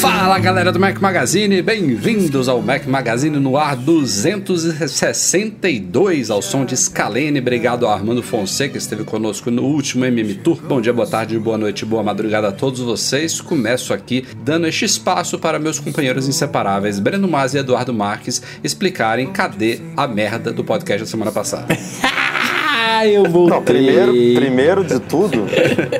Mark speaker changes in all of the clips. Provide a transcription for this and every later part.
Speaker 1: Fala galera do Mac Magazine, bem-vindos ao Mac Magazine no ar 262 ao som de Scalene. Obrigado ao Armando Fonseca que esteve conosco no último MM Tour. Bom dia, boa tarde, boa noite, boa madrugada a todos vocês. Começo aqui dando este espaço para meus companheiros inseparáveis Breno Mas e Eduardo Marques explicarem cadê a merda do podcast da semana passada.
Speaker 2: Ah, eu voltei.
Speaker 3: Não, primeiro, primeiro de tudo,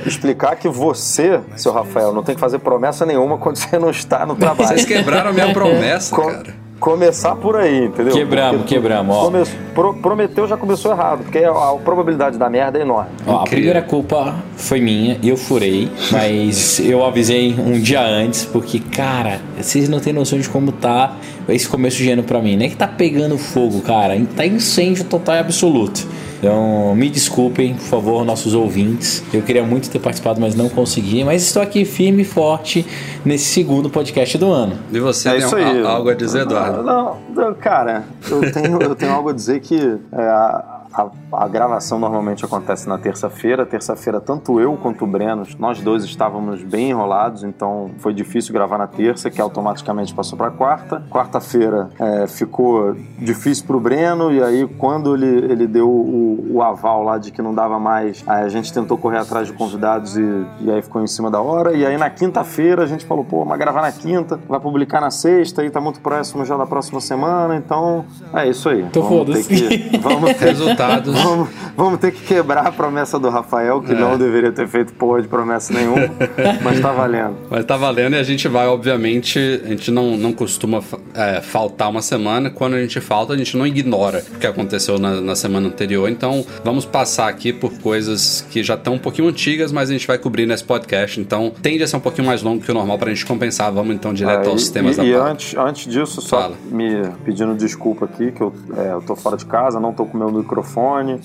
Speaker 3: explicar que você, seu Rafael, não tem que fazer promessa nenhuma quando você não está no trabalho.
Speaker 1: Vocês quebraram a minha promessa, cara.
Speaker 3: Começar por aí, entendeu?
Speaker 2: Quebramos,
Speaker 3: Porque
Speaker 2: quebramos, ó.
Speaker 3: come- pro- prometeu já começou errado, porque a, a probabilidade da merda é enorme.
Speaker 2: Ó, a primeira culpa foi minha, eu furei, mas eu avisei um dia antes, porque, cara, vocês não têm noção de como tá esse começo de ano pra mim. Nem que tá pegando fogo, cara, tá incêndio total e absoluto. Então, me desculpem, por favor, nossos ouvintes. Eu queria muito ter participado, mas não consegui. Mas estou aqui firme e forte nesse segundo podcast do ano.
Speaker 1: E você
Speaker 3: É
Speaker 1: tem
Speaker 3: isso
Speaker 1: al-
Speaker 3: aí.
Speaker 1: algo a dizer, Eduardo?
Speaker 3: Não, não, cara, eu tenho, eu tenho algo a dizer que é, a, a- a gravação normalmente acontece na terça-feira. Terça-feira, tanto eu quanto o Breno, nós dois estávamos bem enrolados, então foi difícil gravar na terça, que automaticamente passou para quarta. Quarta-feira é, ficou difícil pro Breno, e aí quando ele, ele deu o, o aval lá de que não dava mais, aí a gente tentou correr atrás de convidados e, e aí ficou em cima da hora. E aí na quinta-feira a gente falou, pô, mas gravar na quinta, vai publicar na sexta, e tá muito próximo já da próxima semana, então é isso aí.
Speaker 2: Então
Speaker 3: Vamos ter que, vamos, ter,
Speaker 1: Resultados.
Speaker 3: vamos, vamos ter que quebrar a promessa do Rafael, que
Speaker 1: É.
Speaker 3: não deveria ter feito porra de promessa nenhuma, mas tá valendo.
Speaker 1: Mas tá valendo e a gente vai, obviamente, a gente não, não costuma é, faltar uma semana. Quando a gente falta, a gente não ignora o que aconteceu na, na semana anterior. Então, vamos passar aqui por coisas que já estão um pouquinho antigas, mas a gente vai cobrir nesse podcast. Então, tende a ser um pouquinho mais longo que o normal pra gente compensar. Vamos então direto aos
Speaker 3: e,
Speaker 1: temas
Speaker 3: e,
Speaker 1: da
Speaker 3: e antes, antes disso, só
Speaker 1: Fala.
Speaker 3: me pedindo desculpa aqui, que eu, é, eu tô fora de casa, não tô com meu microfone,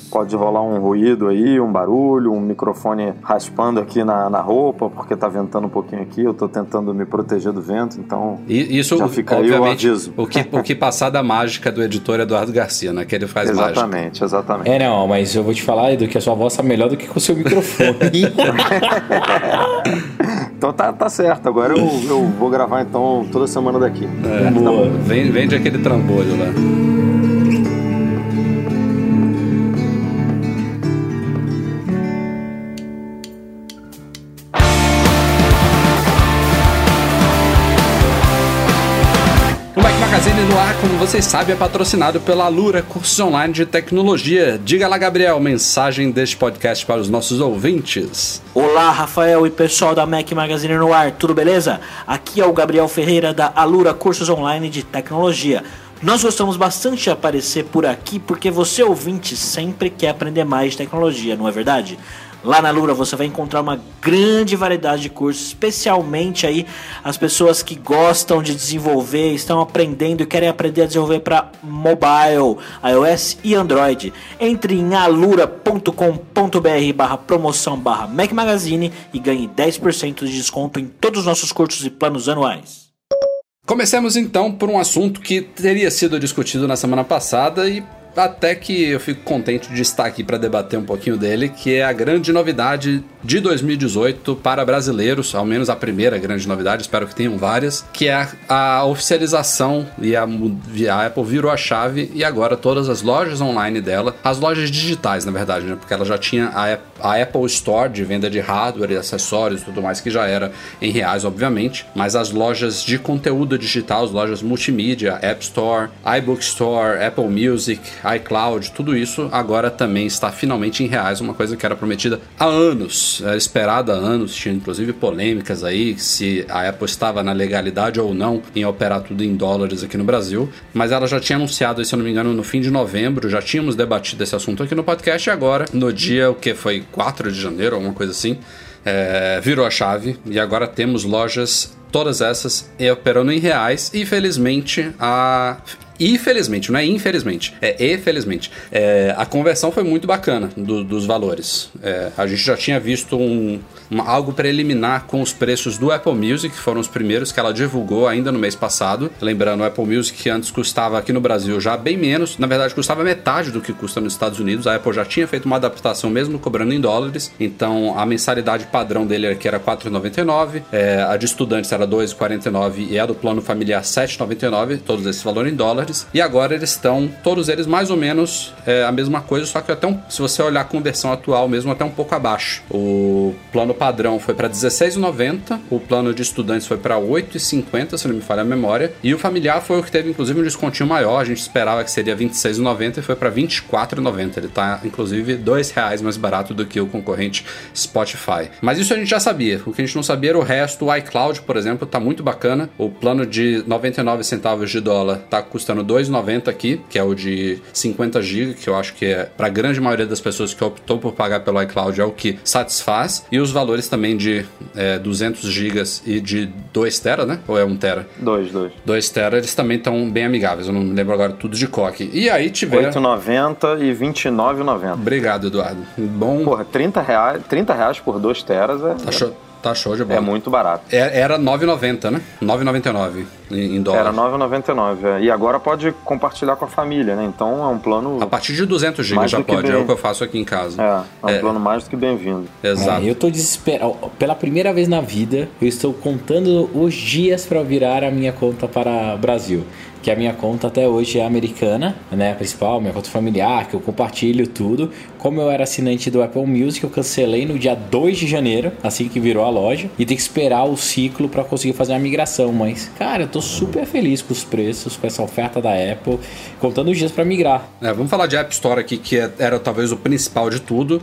Speaker 3: pode rolar um ruído aí, um barulho, um microfone raspando aqui na, na roupa, porque tá ventando um pouquinho aqui, eu tô tentando me proteger do vento, então
Speaker 1: E isso,
Speaker 3: já fica aí o
Speaker 1: obviamente,
Speaker 3: aviso.
Speaker 1: o que, o que passar da mágica do editor Eduardo Garcia, né? Que ele faz mágica.
Speaker 3: exatamente, exatamente.
Speaker 2: É, não, mas eu vou te falar, Edu, que a sua voz tá melhor do que com o seu microfone.
Speaker 3: Então tá, tá certo, agora eu, eu vou gravar então toda semana daqui.
Speaker 2: Boa.
Speaker 1: Vem, vende aquele trambolho lá. Vocês sabem, é patrocinado pela Alura Cursos Online de Tecnologia. Diga lá, Gabriel, mensagem deste podcast para os nossos ouvintes.
Speaker 4: Olá, Rafael e pessoal da Mac Magazine no ar, tudo beleza? Aqui é o Gabriel Ferreira da Alura Cursos Online de Tecnologia. Nós gostamos bastante de aparecer por aqui porque você ouvinte sempre quer aprender mais de tecnologia, não é verdade? Lá na Lura você vai encontrar uma grande variedade de cursos, especialmente aí as pessoas que gostam de desenvolver, estão aprendendo e querem aprender a desenvolver para mobile, iOS e Android. Entre em alura.com.br barra promoção barra Mac Magazine e ganhe 10% de desconto em todos os nossos cursos e planos anuais.
Speaker 1: Comecemos então por um assunto que teria sido discutido na semana passada e até que eu fico contente de estar aqui para debater um pouquinho dele, que é a grande novidade de 2018 para brasileiros, ao menos a primeira grande novidade, espero que tenham várias, que é a, oficialização e a, a Apple virou a chave e agora todas as lojas online dela, as lojas digitais na verdade, né, porque ela já tinha a, a Apple Store de venda de hardware e acessórios e tudo mais que já era em reais, obviamente, mas as lojas de conteúdo digital, as lojas multimídia, App Store, iBook Store, Apple Music, iCloud, tudo isso agora também está finalmente em reais, uma coisa que era prometida há anos, era esperada há anos, tinha inclusive polêmicas aí se a Apple estava na legalidade ou não em operar tudo em dólares aqui no Brasil, mas ela já tinha anunciado, se eu não me engano, no fim de novembro, já tínhamos debatido esse assunto aqui no podcast e agora, no dia o que foi 4 de janeiro, alguma coisa assim, é, virou a chave e agora temos lojas todas essas operando em reais e felizmente a Infelizmente, não é infelizmente, é infelizmente. É, a conversão foi muito bacana do, dos valores. É, a gente já tinha visto um, uma, algo preliminar com os preços do Apple Music, que foram os primeiros que ela divulgou ainda no mês passado. Lembrando, o Apple Music que antes custava aqui no Brasil já bem menos, na verdade custava metade do que custa nos Estados Unidos. A Apple já tinha feito uma adaptação mesmo cobrando em dólares, então a mensalidade padrão dele aqui era R$ 4,99, é, a de estudantes era R$ 2,49 e a do plano familiar R$ 7,99, todos esses valores em dólares dólares. E agora eles estão, todos eles mais ou menos é, a mesma coisa, só que até um, se você olhar a conversão atual mesmo, até um pouco abaixo. O plano padrão foi para R$16,90, o plano de estudantes foi para R$8,50, se não me falha a memória, e o familiar foi o que teve inclusive um descontinho maior, a gente esperava que seria R$26,90 e foi para R$24,90. Ele está inclusive R$2,00 mais barato do que o concorrente Spotify. Mas isso a gente já sabia. O que a gente não sabia era o resto. O iCloud, por exemplo, está muito bacana. O plano de 99 centavos de dólar está custando custando 2,90 aqui, que é o de 50 GB, que eu acho que é para a grande maioria das pessoas que optou por pagar pelo iCloud é o que satisfaz. E os valores também de é, 200 GB e de 2 TB, né? Ou é 1 TB?
Speaker 3: 2, 2.
Speaker 1: 2 TB, eles também estão bem amigáveis. Eu não me lembro agora tudo de coque. E aí tiver
Speaker 3: 8,90 e 29,90.
Speaker 1: Obrigado, Eduardo. Bom.
Speaker 3: Porra, 30 reais, 30 reais por 2 teras é.
Speaker 1: Tá show. Tá show de bola.
Speaker 3: É muito barato.
Speaker 1: É, era 9,90, né? 9,99 em, em dólar.
Speaker 3: Era 9,99. É. E agora pode compartilhar com a família, né? Então é um plano.
Speaker 1: A partir de 200 GB já pode. Bem... É o que eu faço aqui em casa.
Speaker 3: É, é um é. plano mais do que bem-vindo.
Speaker 1: Exato.
Speaker 2: É, eu tô desesperado. Pela primeira vez na vida, eu estou contando os dias para virar a minha conta para o Brasil que a minha conta até hoje é americana, né, a principal, minha conta familiar, que eu compartilho tudo. Como eu era assinante do Apple Music, eu cancelei no dia 2 de janeiro, assim que virou a loja, e tem que esperar o ciclo para conseguir fazer a migração, mas cara, eu tô super feliz com os preços, com essa oferta da Apple, contando os dias para migrar.
Speaker 1: É, vamos falar de App Store aqui, que é, era talvez o principal de tudo.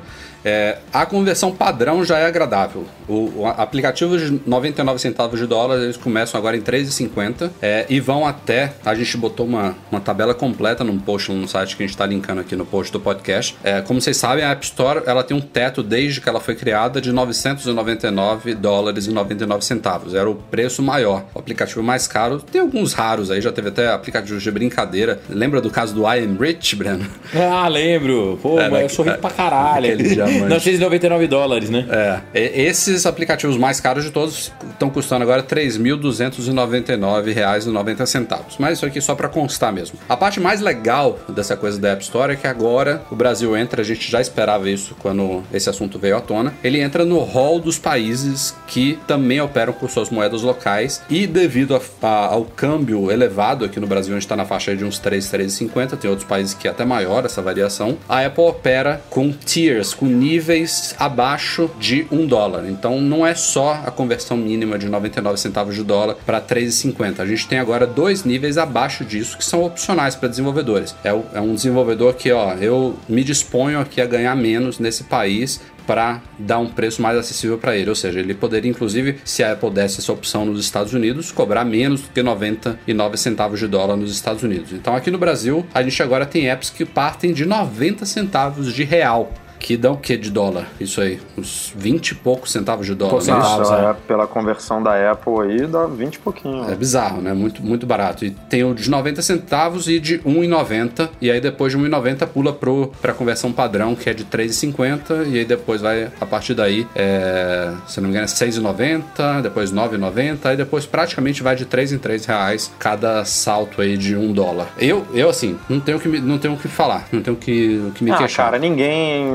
Speaker 1: É, a conversão padrão já é agradável. O, o aplicativo de 99 centavos de dólar, eles começam agora em 3,50 é, e vão até. A gente botou uma, uma tabela completa num post no site que a gente está linkando aqui no post do podcast. É, como vocês sabem, a App Store ela tem um teto desde que ela foi criada de 999 dólares e 99 centavos. Era o preço maior. O aplicativo mais caro. Tem alguns raros aí, já teve até aplicativos de brincadeira. Lembra do caso do I Am Rich, Breno?
Speaker 2: Ah, lembro. Pô, é, mas eu sou rico pra caralho. Diamante. 999 dólares, né?
Speaker 1: É. Esses aplicativos mais caros de todos estão custando agora R$ 3.299,90. Mas isso aqui só para constar mesmo. A parte mais legal dessa coisa da App Store é que agora o Brasil entra, a gente já esperava isso quando esse assunto veio à tona. Ele entra no hall dos países que também operam com suas moedas locais e devido a, a, ao câmbio elevado aqui no Brasil, a gente está na faixa de uns 3, 3,50, tem outros países que é até maior essa variação. A Apple opera com tiers, com níveis abaixo de um dólar. Então não é só a conversão mínima de 99 centavos de dólar para 3,50. A gente tem agora dois níveis abaixo disso que são opcionais para desenvolvedores. É, é um desenvolvedor que, ó, eu me disponho aqui a ganhar menos nesse país para dar um preço mais acessível para ele. Ou seja, ele poderia, inclusive, se a Apple desse essa opção nos Estados Unidos, cobrar menos do que 99 centavos de dólar nos Estados Unidos. Então, aqui no Brasil, a gente agora tem apps que partem de 90 centavos de real que dá o que de dólar? Isso aí, uns 20 e poucos centavos de dólar.
Speaker 3: Né? Isso, é, pela conversão da Apple aí dá 20 e pouquinho.
Speaker 1: É bizarro, né? Muito, muito barato. E tem o de 90 centavos e de 1,90. E aí depois de 1,90 pula para a conversão padrão, que é de 3,50. E aí depois vai, a partir daí, é, se não me engano, é 6,90, depois 9,90. Aí depois praticamente vai de 3 em 3 reais cada salto aí de 1 dólar. Eu, eu assim, não tenho que, não tenho o que falar, não tenho que, que me ah, queixar.
Speaker 3: Cara, ninguém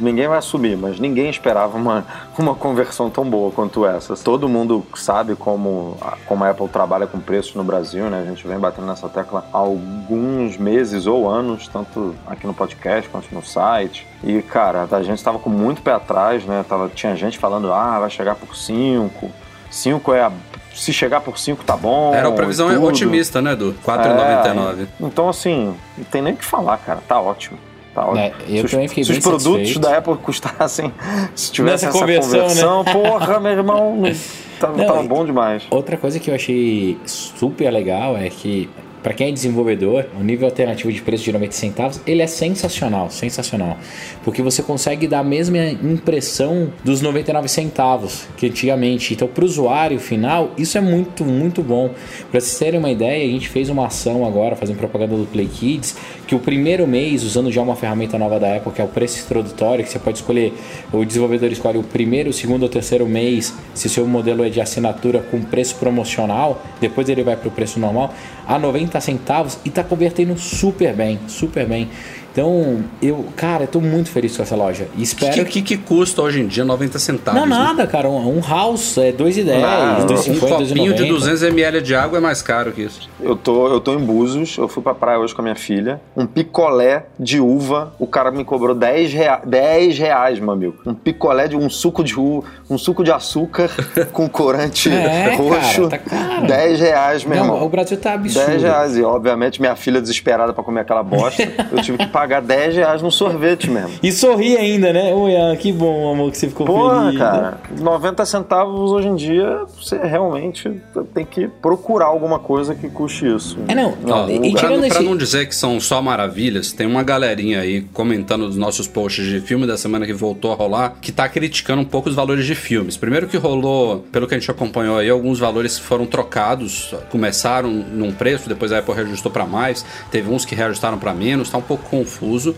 Speaker 3: ninguém vai assumir, mas ninguém esperava uma, uma conversão tão boa quanto essa. Todo mundo sabe como, como a Apple trabalha com preços no Brasil, né? A gente vem batendo nessa tecla há alguns meses ou anos, tanto aqui no podcast quanto no site. E, cara, a gente estava com muito pé atrás, né? Tava, tinha gente falando, ah, vai chegar por 5. 5 é a se chegar por 5 tá bom.
Speaker 1: Era a previsão otimista, né, do 4,99.
Speaker 3: É, então, assim, não tem nem o que falar, cara. Tá ótimo. Tá,
Speaker 2: é, eu
Speaker 3: se os, se os produtos satisfeito. da Apple custassem, se tivesse essa conversão, conversão né? porra, meu irmão, tava, Não, tava bom demais.
Speaker 2: Outra coisa que eu achei super legal é que para quem é desenvolvedor, o nível alternativo de preço de 90 centavos, ele é sensacional, sensacional. Porque você consegue dar a mesma impressão dos 99 centavos que antigamente. Então, para o usuário final, isso é muito, muito bom. Para vocês terem uma ideia, a gente fez uma ação agora, fazendo propaganda do Play Kids, que o primeiro mês, usando já uma ferramenta nova da Apple, que é o preço introdutório, que você pode escolher, o desenvolvedor escolhe o primeiro, o segundo ou terceiro mês, se o seu modelo é de assinatura com preço promocional, depois ele vai para o preço normal, a 90 centavos e está convertendo super bem, super bem. Então, eu, cara, eu tô muito feliz com essa loja. E
Speaker 1: O
Speaker 2: espero
Speaker 1: que, que, que custa hoje em dia 90 centavos?
Speaker 2: Não,
Speaker 1: né?
Speaker 2: nada, cara. Um, um house é 2,10,
Speaker 3: Ah,
Speaker 1: Um
Speaker 2: 2,50,
Speaker 1: copinho de
Speaker 2: 2,90.
Speaker 1: 200ml de água é mais caro que isso.
Speaker 3: Eu tô, eu tô em Búzios, eu fui pra praia hoje com a minha filha. Um picolé de uva, o cara me cobrou 10, rea 10 reais, meu amigo. Um picolé de um suco de uva, um suco de açúcar com corante
Speaker 2: É,
Speaker 3: roxo.
Speaker 2: cara, tá caro.
Speaker 3: 10 reais, meu
Speaker 2: Não,
Speaker 3: irmão.
Speaker 2: o Brasil tá absurdo.
Speaker 3: 10 reais. E, obviamente, minha filha desesperada pra comer aquela bosta, eu tive que pagar 10 reais num sorvete mesmo.
Speaker 2: E sorri ainda, né? Oi, Ian, que bom, amor, que você ficou
Speaker 3: Porra,
Speaker 2: feliz.
Speaker 3: cara, 90 centavos hoje em dia, você realmente tem que procurar alguma coisa que custe isso.
Speaker 2: É, não.
Speaker 3: Algum
Speaker 2: E.
Speaker 1: Pra, não- pra
Speaker 2: esse-
Speaker 1: não dizer que são só maravilhas, tem uma galerinha aí comentando nos nossos posts de filme da semana que voltou a rolar, que tá criticando um pouco os valores de filmes. Primeiro que rolou, pelo que a gente acompanhou aí, alguns valores que foram trocados, começaram num preço, depois a Apple reajustou pra mais, teve uns que reajustaram pra menos, tá um pouco confuso,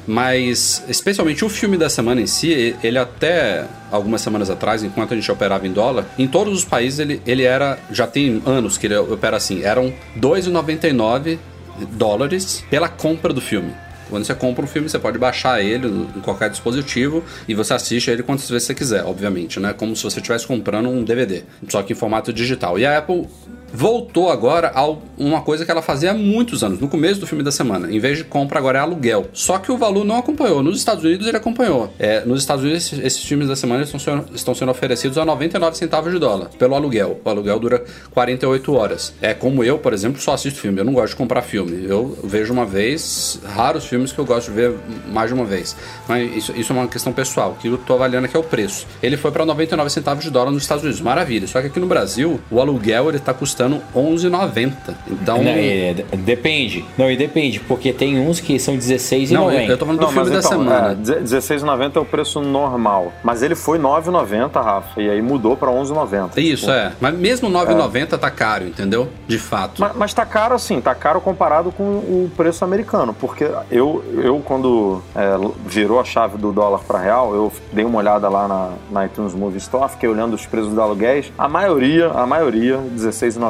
Speaker 1: mas especialmente o filme da semana em si, ele até algumas semanas atrás, enquanto a gente operava em dólar, em todos os países ele, ele era, já tem anos que ele opera assim, eram 2,99 dólares pela compra do filme. Quando você compra um filme, você pode baixar ele em qualquer dispositivo e você assiste ele quantas vezes você quiser, obviamente, né? Como se você estivesse comprando um DVD, só que em formato digital. E a Apple voltou agora a uma coisa que ela fazia há muitos anos, no começo do filme da semana. Em vez de compra, agora é aluguel. Só que o valor não acompanhou. Nos Estados Unidos ele acompanhou. É, nos Estados Unidos, esses, esses filmes da semana estão sendo, estão sendo oferecidos a 99 centavos de dólar pelo aluguel. O aluguel dura 48 horas. É como eu, por exemplo, só assisto filme. Eu não gosto de comprar filme. Eu vejo uma vez, raros filmes que eu gosto de ver mais de uma vez. Mas isso, isso é uma questão pessoal. O que eu tô avaliando aqui é o preço. Ele foi para 99 centavos de dólar nos Estados Unidos. Maravilha. Só que aqui no Brasil, o aluguel ele tá custando 11,90. Então.
Speaker 2: Não, é, depende. Não, e depende, porque tem uns que são 16 e
Speaker 1: Não,
Speaker 2: 90.
Speaker 1: eu, eu tô falando do
Speaker 3: Não,
Speaker 1: filme da
Speaker 3: então,
Speaker 1: semana.
Speaker 3: é, deze- 16,90 é o preço normal. Mas ele foi 9,90, Rafa. E aí mudou pra 11,90.
Speaker 1: Isso,
Speaker 3: Tipo,
Speaker 1: é. Mas mesmo 9,90 tá caro, entendeu? De fato.
Speaker 3: Mas, mas tá caro assim, tá caro comparado com o preço americano. Porque eu, eu quando é, virou a chave do dólar para real, eu dei uma olhada lá na, na iTunes Movie Store, fiquei olhando os preços dos aluguéis. A maioria, a maioria,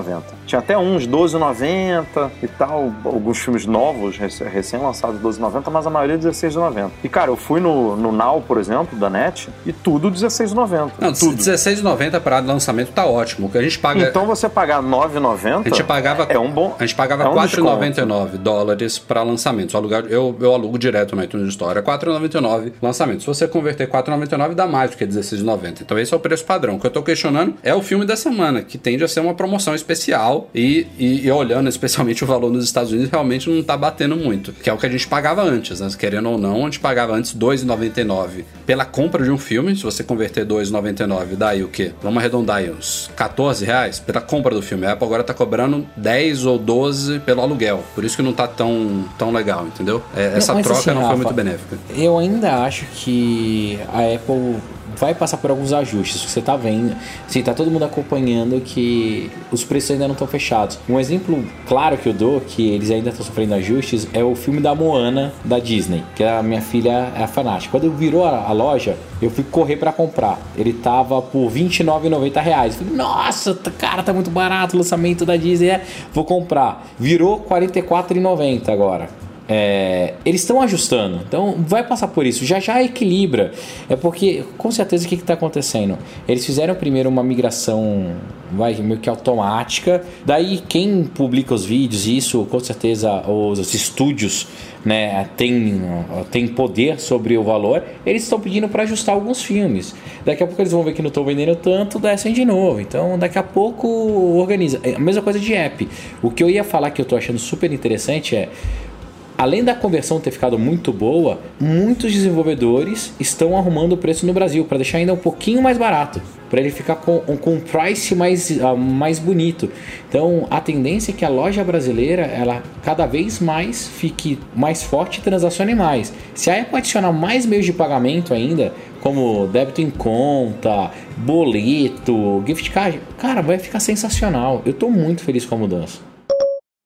Speaker 3: R$16,90. Tinha até uns R$12,90 e tal, alguns filmes novos, rec- recém-lançados R$12,90, mas a maioria R$16,90. E cara, eu fui no, no Now, por exemplo, da NET, e tudo R$16,90.
Speaker 1: Não,
Speaker 3: tudo.
Speaker 1: 16,90 para lançamento tá ótimo. O que a gente paga.
Speaker 3: Então você pagar R$9,90
Speaker 1: a gente pagava,
Speaker 3: é um bom.
Speaker 1: a gente pagava
Speaker 3: é um
Speaker 1: 4,99 dólares para lançamentos. Alugar, eu, eu alugo direto na iTunes Store. É 4,99 lançamento. Se você converter 4,99 dá mais do que 16,90. Então esse é o preço padrão. O que eu tô questionando é o filme da semana, que tende a ser uma promoção especial e, e, e olhando especialmente o valor nos Estados Unidos, realmente não tá batendo muito. Que é o que a gente pagava antes, né? Querendo ou não, a gente pagava antes 2,99 pela compra de um filme. Se você converter 2,99, dá aí o quê? Vamos arredondar aí, uns 14 reais pela compra do filme. A Apple agora tá cobrando 10 ou 12 pelo aluguel. Por isso que não tá tão, tão legal, entendeu? É, essa
Speaker 2: Não, mas
Speaker 1: troca
Speaker 2: assim,
Speaker 1: não foi
Speaker 2: Rafa,
Speaker 1: muito benéfica.
Speaker 2: Eu ainda acho que a Apple vai passar por alguns ajustes. Você tá vendo, assim, tá todo mundo acompanhando que os preços ainda não estão fechados. Um exemplo claro que eu dou, que eles ainda estão sofrendo ajustes, é o filme da Moana da Disney, que a minha filha é a fanática. Quando virou a, a loja, eu fui correr para comprar. Ele tava por 29,90 reais. Falei, nossa, cara, tá muito barato o lançamento da Disney. É, vou comprar. Virou R$44,90 agora. É, eles estão ajustando, então vai passar por isso, já já equilibra. É porque, com certeza, o que está acontecendo? Eles fizeram primeiro uma migração vai meio que automática, daí quem publica os vídeos, isso com certeza os, os estúdios né, tem, tem poder sobre o valor, eles estão pedindo para ajustar alguns filmes. Daqui a pouco eles vão ver que não estão vendendo tanto, descem de novo. Então daqui a pouco organiza. É a mesma coisa de app. O que eu ia falar que eu tô achando super interessante é além da conversão ter ficado muito boa, muitos desenvolvedores estão arrumando o preço no Brasil para deixar ainda um pouquinho mais barato para ele ficar com, com um price mais, uh, mais bonito. Então a tendência é que a loja brasileira ela cada vez mais fique mais forte e transacione mais. Se a Apple adicionar mais meios de pagamento ainda, como débito em conta, boleto, gift card, cara, vai ficar sensacional. Eu estou muito feliz com a mudança.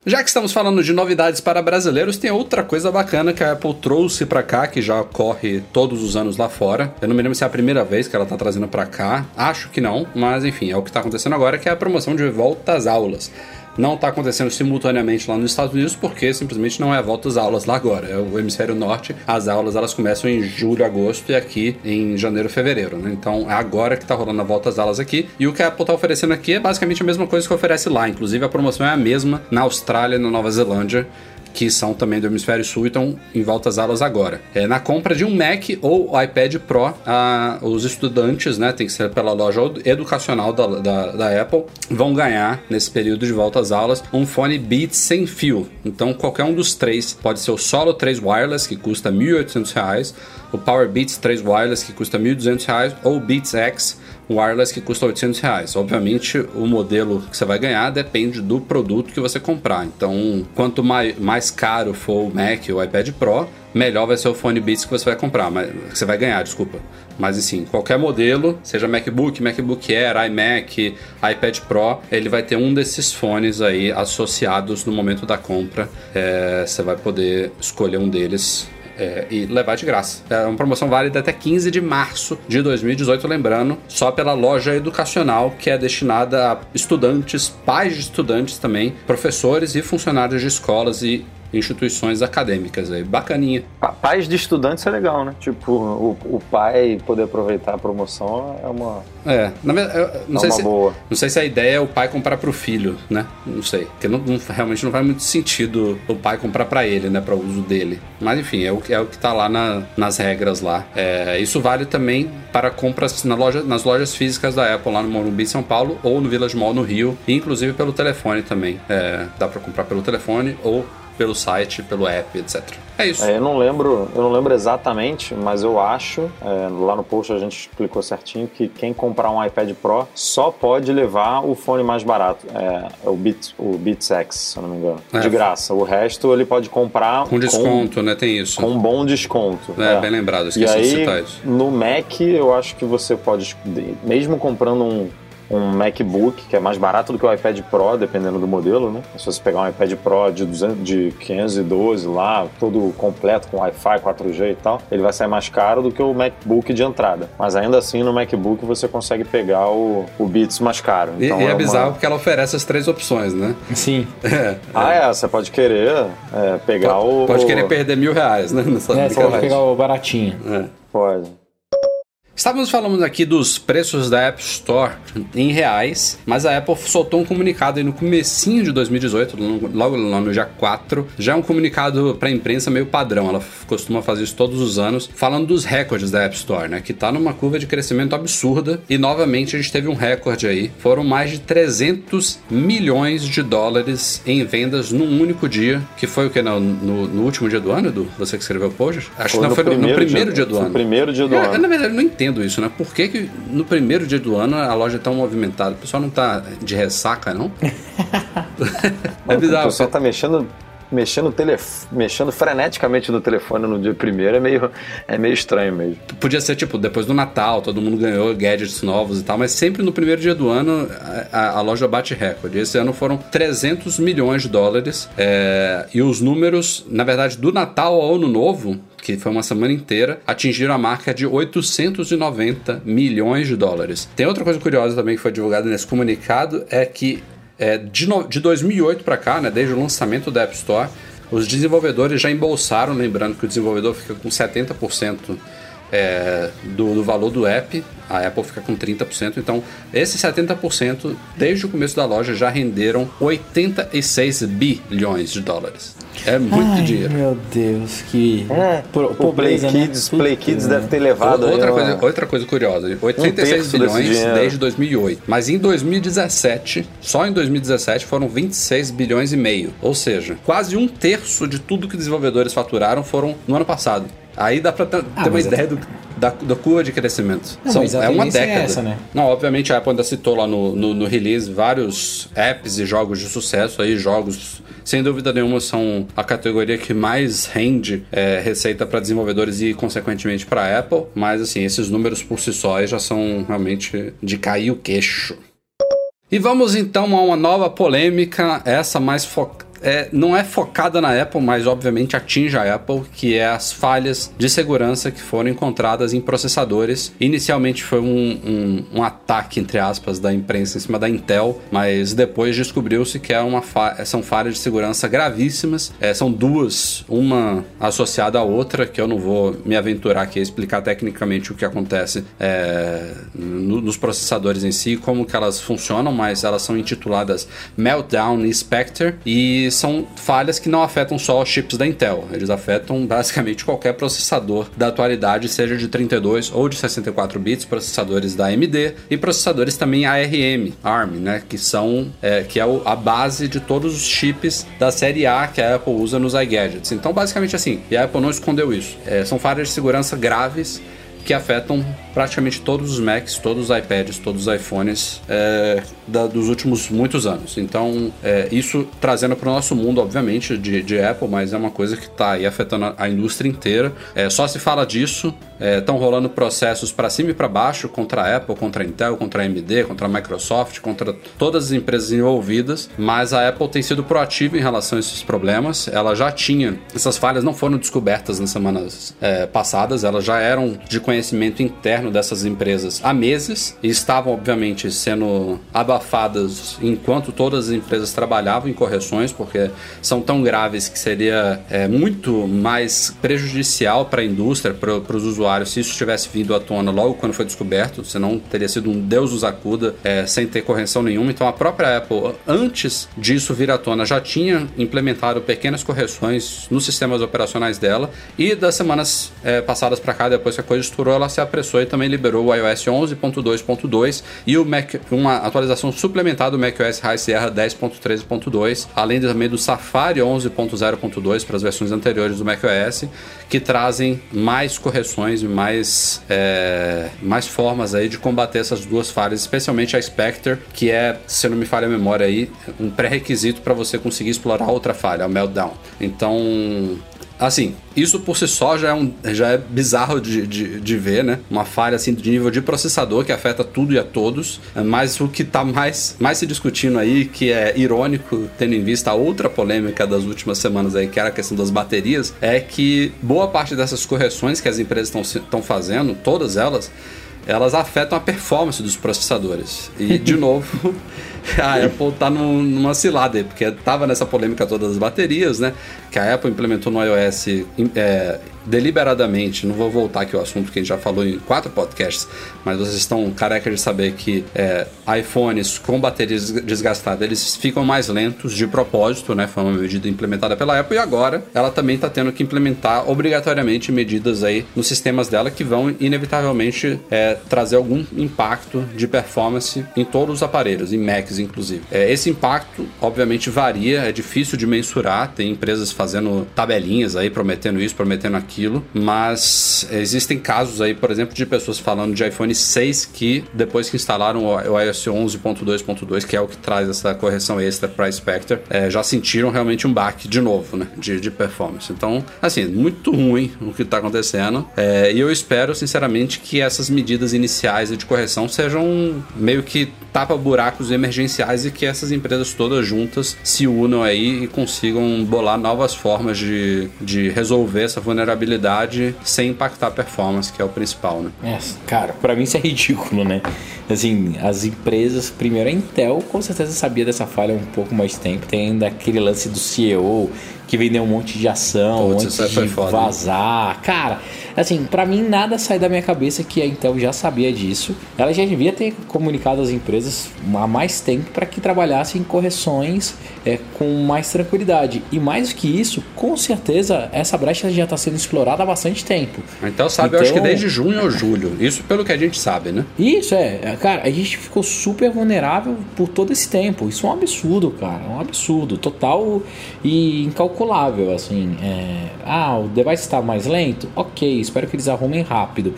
Speaker 1: Já que estamos falando de novidades para brasileiros, tem outra coisa bacana que a Apple trouxe para cá, que já ocorre todos os anos lá fora. Eu não me lembro se é a primeira vez que ela está trazendo para cá. Acho que não, mas enfim, é o que está acontecendo agora, que é a promoção de volta às aulas não está acontecendo simultaneamente lá nos Estados Unidos porque simplesmente não é a volta às aulas lá agora. É o hemisfério norte, as aulas elas começam em julho, agosto e aqui em janeiro, fevereiro. Né? Então é agora que está rolando a volta às aulas aqui. E o que a Apple está oferecendo aqui é basicamente a mesma coisa que oferece lá. Inclusive a promoção é a mesma na Austrália e na Nova Zelândia que são também do hemisfério sul e estão em volta às aulas agora. É, na compra de um Mac ou iPad Pro, a, os estudantes, né, tem que ser pela loja educacional da, da, da, Apple, vão ganhar, nesse período de volta às aulas, um fone Beats sem fio. Então, qualquer um dos três, pode ser o Solo 3 Wireless, que custa R$ 1.800, o Power Beats 3 Wireless, que custa R$ 1.200, ou o Beats X, wireless que custa 800 reais. Obviamente, o modelo que você vai ganhar depende do produto que você comprar. Então, quanto mais, mais caro for o Mac ou o iPad Pro, melhor vai ser o fone Beats que você vai comprar, mas que você vai ganhar, desculpa. Mas assim, qualquer modelo, seja MacBook, MacBook Air, iMac, iPad Pro, ele vai ter um desses fones aí associados no momento da compra. É, você vai poder escolher um deles é, e levar de graça. É uma promoção válida até 15 de março de 2018, lembrando, só pela loja educacional que é destinada a estudantes, pais de estudantes também, professores e funcionários de escolas e instituições acadêmicas aí. Bacaninha.
Speaker 3: Pais de estudantes é legal, né? Tipo, o, o pai poder aproveitar a promoção é uma.
Speaker 1: É, na verdade, não, é sei se, boa. não sei se a ideia é o pai comprar pro filho, né? Não sei. Porque não, não, realmente não faz muito sentido o pai comprar para ele, né? Para uso dele. Mas enfim, é o, é o que tá lá na, nas regras lá. É, isso vale também para compras na loja, nas lojas físicas da Apple lá no Morumbi, São Paulo, ou no Village Mall no Rio, e inclusive pelo telefone também. É, dá para comprar pelo telefone ou pelo site, pelo app, etc. É isso.
Speaker 3: É, eu não lembro, eu não lembro exatamente, mas eu acho, é, lá no post a gente explicou certinho que quem comprar um iPad Pro só pode levar o fone mais barato, é, é o Beats, o Beats X, se eu não me engano, é. de graça. O resto ele pode comprar
Speaker 1: com desconto, com, né? Tem isso.
Speaker 3: Com um bom desconto.
Speaker 1: É, é. bem lembrado, esqueci
Speaker 3: e aí,
Speaker 1: de citar isso.
Speaker 3: No Mac eu acho que você pode, mesmo comprando um um MacBook, que é mais barato do que o iPad Pro, dependendo do modelo, né? Se você pegar um iPad Pro de, 200, de 512 lá, todo completo com Wi-Fi, 4G e tal, ele vai sair mais caro do que o MacBook de entrada. Mas ainda assim, no MacBook você consegue pegar o, o Beats mais caro.
Speaker 1: Então, e, e é, é bizarro uma... porque ela oferece as três opções, né?
Speaker 2: Sim.
Speaker 3: É, ah, é. Você pode querer é, pegar
Speaker 1: pode,
Speaker 3: o...
Speaker 1: Pode querer perder mil reais, né?
Speaker 2: É, você pode pegar o baratinho.
Speaker 3: É. Pode.
Speaker 1: Estávamos falando aqui dos preços da App Store em reais, mas a Apple soltou um comunicado aí no comecinho de 2018, logo lá no dia 4, já é um comunicado para a imprensa meio padrão, ela costuma fazer isso todos os anos, falando dos recordes da App Store, né, que está numa curva de crescimento absurda e novamente a gente teve um recorde aí, foram mais de 300 milhões de dólares em vendas num único dia, que foi o que, no, no, no último dia do ano, Edu? Você que escreveu o post?
Speaker 3: Acho que não, foi no primeiro, no primeiro dia, dia, do ano.
Speaker 1: primeiro dia do
Speaker 3: eu, ano.
Speaker 1: na verdade, eu não entendo entendo isso, né? Por que, que no primeiro dia do ano a loja é tão movimentada? O pessoal não tá de ressaca, não?
Speaker 3: é bizarro. O pessoal tá mexendo mexendo, telef... mexendo freneticamente no telefone no dia primeiro é meio, é meio estranho mesmo.
Speaker 1: Podia ser tipo, depois do Natal, todo mundo ganhou gadgets novos e tal, mas sempre no primeiro dia do ano a, a loja bate recorde. Esse ano foram 300 milhões de dólares é... e os números, na verdade, do Natal ao Ano Novo, que foi uma semana inteira, atingiram a marca de 890 milhões de dólares. Tem outra coisa curiosa também que foi divulgada nesse comunicado, é que é, de, no, de 2008 para cá, né, desde o lançamento da App Store, os desenvolvedores já embolsaram, lembrando que o desenvolvedor fica com 70% é, do, do valor do app, a Apple fica com 30%. Então, esses 70%, desde o começo da loja, já renderam 86 bilhões de dólares. É muito
Speaker 2: Ai,
Speaker 1: dinheiro.
Speaker 2: Meu Deus, que.
Speaker 3: É,
Speaker 2: Pro-
Speaker 3: o Play
Speaker 2: pobreza, né?
Speaker 3: Kids, Play Kids deve ter levado
Speaker 1: Outra
Speaker 3: uma-
Speaker 1: coisa, outra coisa curiosa, 86
Speaker 3: terço desse
Speaker 1: bilhões desde 2008. Mas em 2017, só em 2017 foram 26 bilhões e meio. Ou seja, quase um terço de tudo que desenvolvedores faturaram foram no ano passado. Aí dá pra ter,
Speaker 2: Ah,
Speaker 1: ter uma
Speaker 2: a-
Speaker 1: ideia do, da, da curva de crescimento.
Speaker 2: Não,
Speaker 1: São- é uma
Speaker 2: é
Speaker 1: década.
Speaker 2: essa, né?
Speaker 1: Não, obviamente a Apple ainda citou lá no, no, no release vários apps e jogos de sucesso aí, jogos sem dúvida nenhuma são a categoria que mais rende é, receita para desenvolvedores e consequentemente para a Apple, mas assim, esses números por si só já são realmente de cair o queixo. E vamos então a uma nova polêmica, essa mais focada. É, não é focada na Apple, mas obviamente atinge a Apple, que é as falhas de segurança que foram encontradas em processadores. Inicialmente foi um, um- um ataque, entre aspas, da imprensa em cima da Intel, mas depois descobriu-se que é uma fa- são falhas de segurança gravíssimas. É, são duas, uma associada à outra, que eu não vou me aventurar aqui a explicar tecnicamente o que acontece é, no- nos processadores em si, como que elas funcionam, mas elas são intituladas Meltdown e Spectre e são falhas que não afetam só os chips da Intel, eles afetam basicamente qualquer processador da atualidade, seja de 32 ou de 64 bits, processadores da AMD e processadores também ARM, ARM, né, que são é, que é a base de todos os chips da série A que a Apple usa nos iGadgets. Então, basicamente assim, e a Apple não escondeu isso. É, são falhas de segurança graves que afetam praticamente todos os Macs, todos os iPads, todos os iPhones é, da- dos últimos muitos anos. Então, é, isso trazendo para o nosso mundo, obviamente, de, de Apple, mas é uma coisa que está aí afetando a, indústria inteira. É, só se fala disso, estão rolando processos para cima e para baixo contra a Apple, contra a Intel, contra a AMD, contra a Microsoft, contra todas as empresas envolvidas, mas a Apple tem sido proativa em relação a esses problemas. Ela já tinha, essas falhas não foram descobertas nas semanas é, passadas, elas já eram de conhecimento interno dessas empresas há meses e estavam, obviamente, sendo abafadas enquanto todas as empresas trabalhavam em correções, porque são tão graves que seria é, muito mais prejudicial para a indústria, para os usuários, se isso tivesse vindo à tona logo quando foi descoberto, senão teria sido um Deus os acuda é, sem ter correção nenhuma. Então a própria Apple, antes disso vir à tona, já tinha implementado pequenas correções nos sistemas operacionais dela e das semanas é, passadas para cá, depois que a coisa estourou, ela se apressou e também liberou o iOS 11.2.2 e o Mac, uma atualização suplementar do macOS High Sierra 10.13.2, além também do Safari 11.0.2 para as versões anteriores do macOS, que trazem mais correções e mais, é, mais formas aí de combater essas duas falhas, especialmente a Spectre, que é, se não me falha a memória aí, um pré-requisito para você conseguir explorar outra falha, a Meltdown. Então, Assim, isso por si só já é, um, já é bizarro de, de, de ver, né? Uma falha assim de nível de processador que afeta tudo e a todos. Mas o que tá mais, mais se discutindo aí, que é irônico, tendo em vista a outra polêmica das últimas semanas aí, que era a questão das baterias, é que boa parte dessas correções que as empresas estão fazendo, todas elas, elas afetam a performance dos processadores. E, de novo, a Apple tá num, numa cilada aí, porque tava nessa polêmica toda das baterias, né? Que a Apple implementou no iOS é, deliberadamente, não vou voltar aqui ao assunto que a gente já falou em quatro podcasts, mas vocês estão carecas de saber que é, iPhones com baterias desgastadas, eles ficam mais lentos de propósito, né? Foi uma medida implementada pela Apple e agora ela também está tendo que implementar obrigatoriamente medidas aí nos sistemas dela que vão inevitavelmente é, trazer algum impacto de performance em todos os aparelhos, em Macs inclusive. É, esse impacto, obviamente, varia, é difícil de mensurar, tem empresas fazendo tabelinhas aí, prometendo isso, prometendo aquilo, mas existem casos aí, por exemplo, de pessoas falando de iPhone 6 que depois que instalaram o iOS 11.2.2, que é o que traz essa correção extra para Spectre, é, já sentiram realmente um baque de novo, né, de, de performance. Então, assim, muito ruim o que está acontecendo, é, e eu espero, sinceramente, que essas medidas iniciais de correção sejam meio que tapa-buracos emergenciais e que essas empresas todas juntas se unam aí e consigam bolar novas formas de, de resolver essa vulnerabilidade sem impactar a performance, que é o principal, né?
Speaker 2: É, cara, pra mim isso é ridículo, né? Assim, as empresas, primeiro a Intel com certeza sabia dessa falha há um pouco mais tempo, tem ainda aquele lance do CEO que vendeu um monte de ação,
Speaker 1: Putz,
Speaker 2: um monte de
Speaker 1: foda, né?
Speaker 2: vazar. Cara, assim, pra mim nada sai da minha cabeça que a Intel já sabia disso. Ela já devia ter comunicado às empresas há mais tempo para que trabalhassem em correções é, com mais tranquilidade. E mais do que isso, com certeza essa brecha já está sendo explorada há bastante tempo.
Speaker 1: Então sabe, eu acho que
Speaker 2: Então-
Speaker 1: desde junho ou julho. Isso pelo que a gente sabe, né?
Speaker 2: Isso é, é, cara, a gente ficou super vulnerável por todo esse tempo. Isso é um absurdo, cara, é um absurdo, total e incalculável, assim. é, ah, o device está mais lento? Ok, espero que eles arrumem rápido.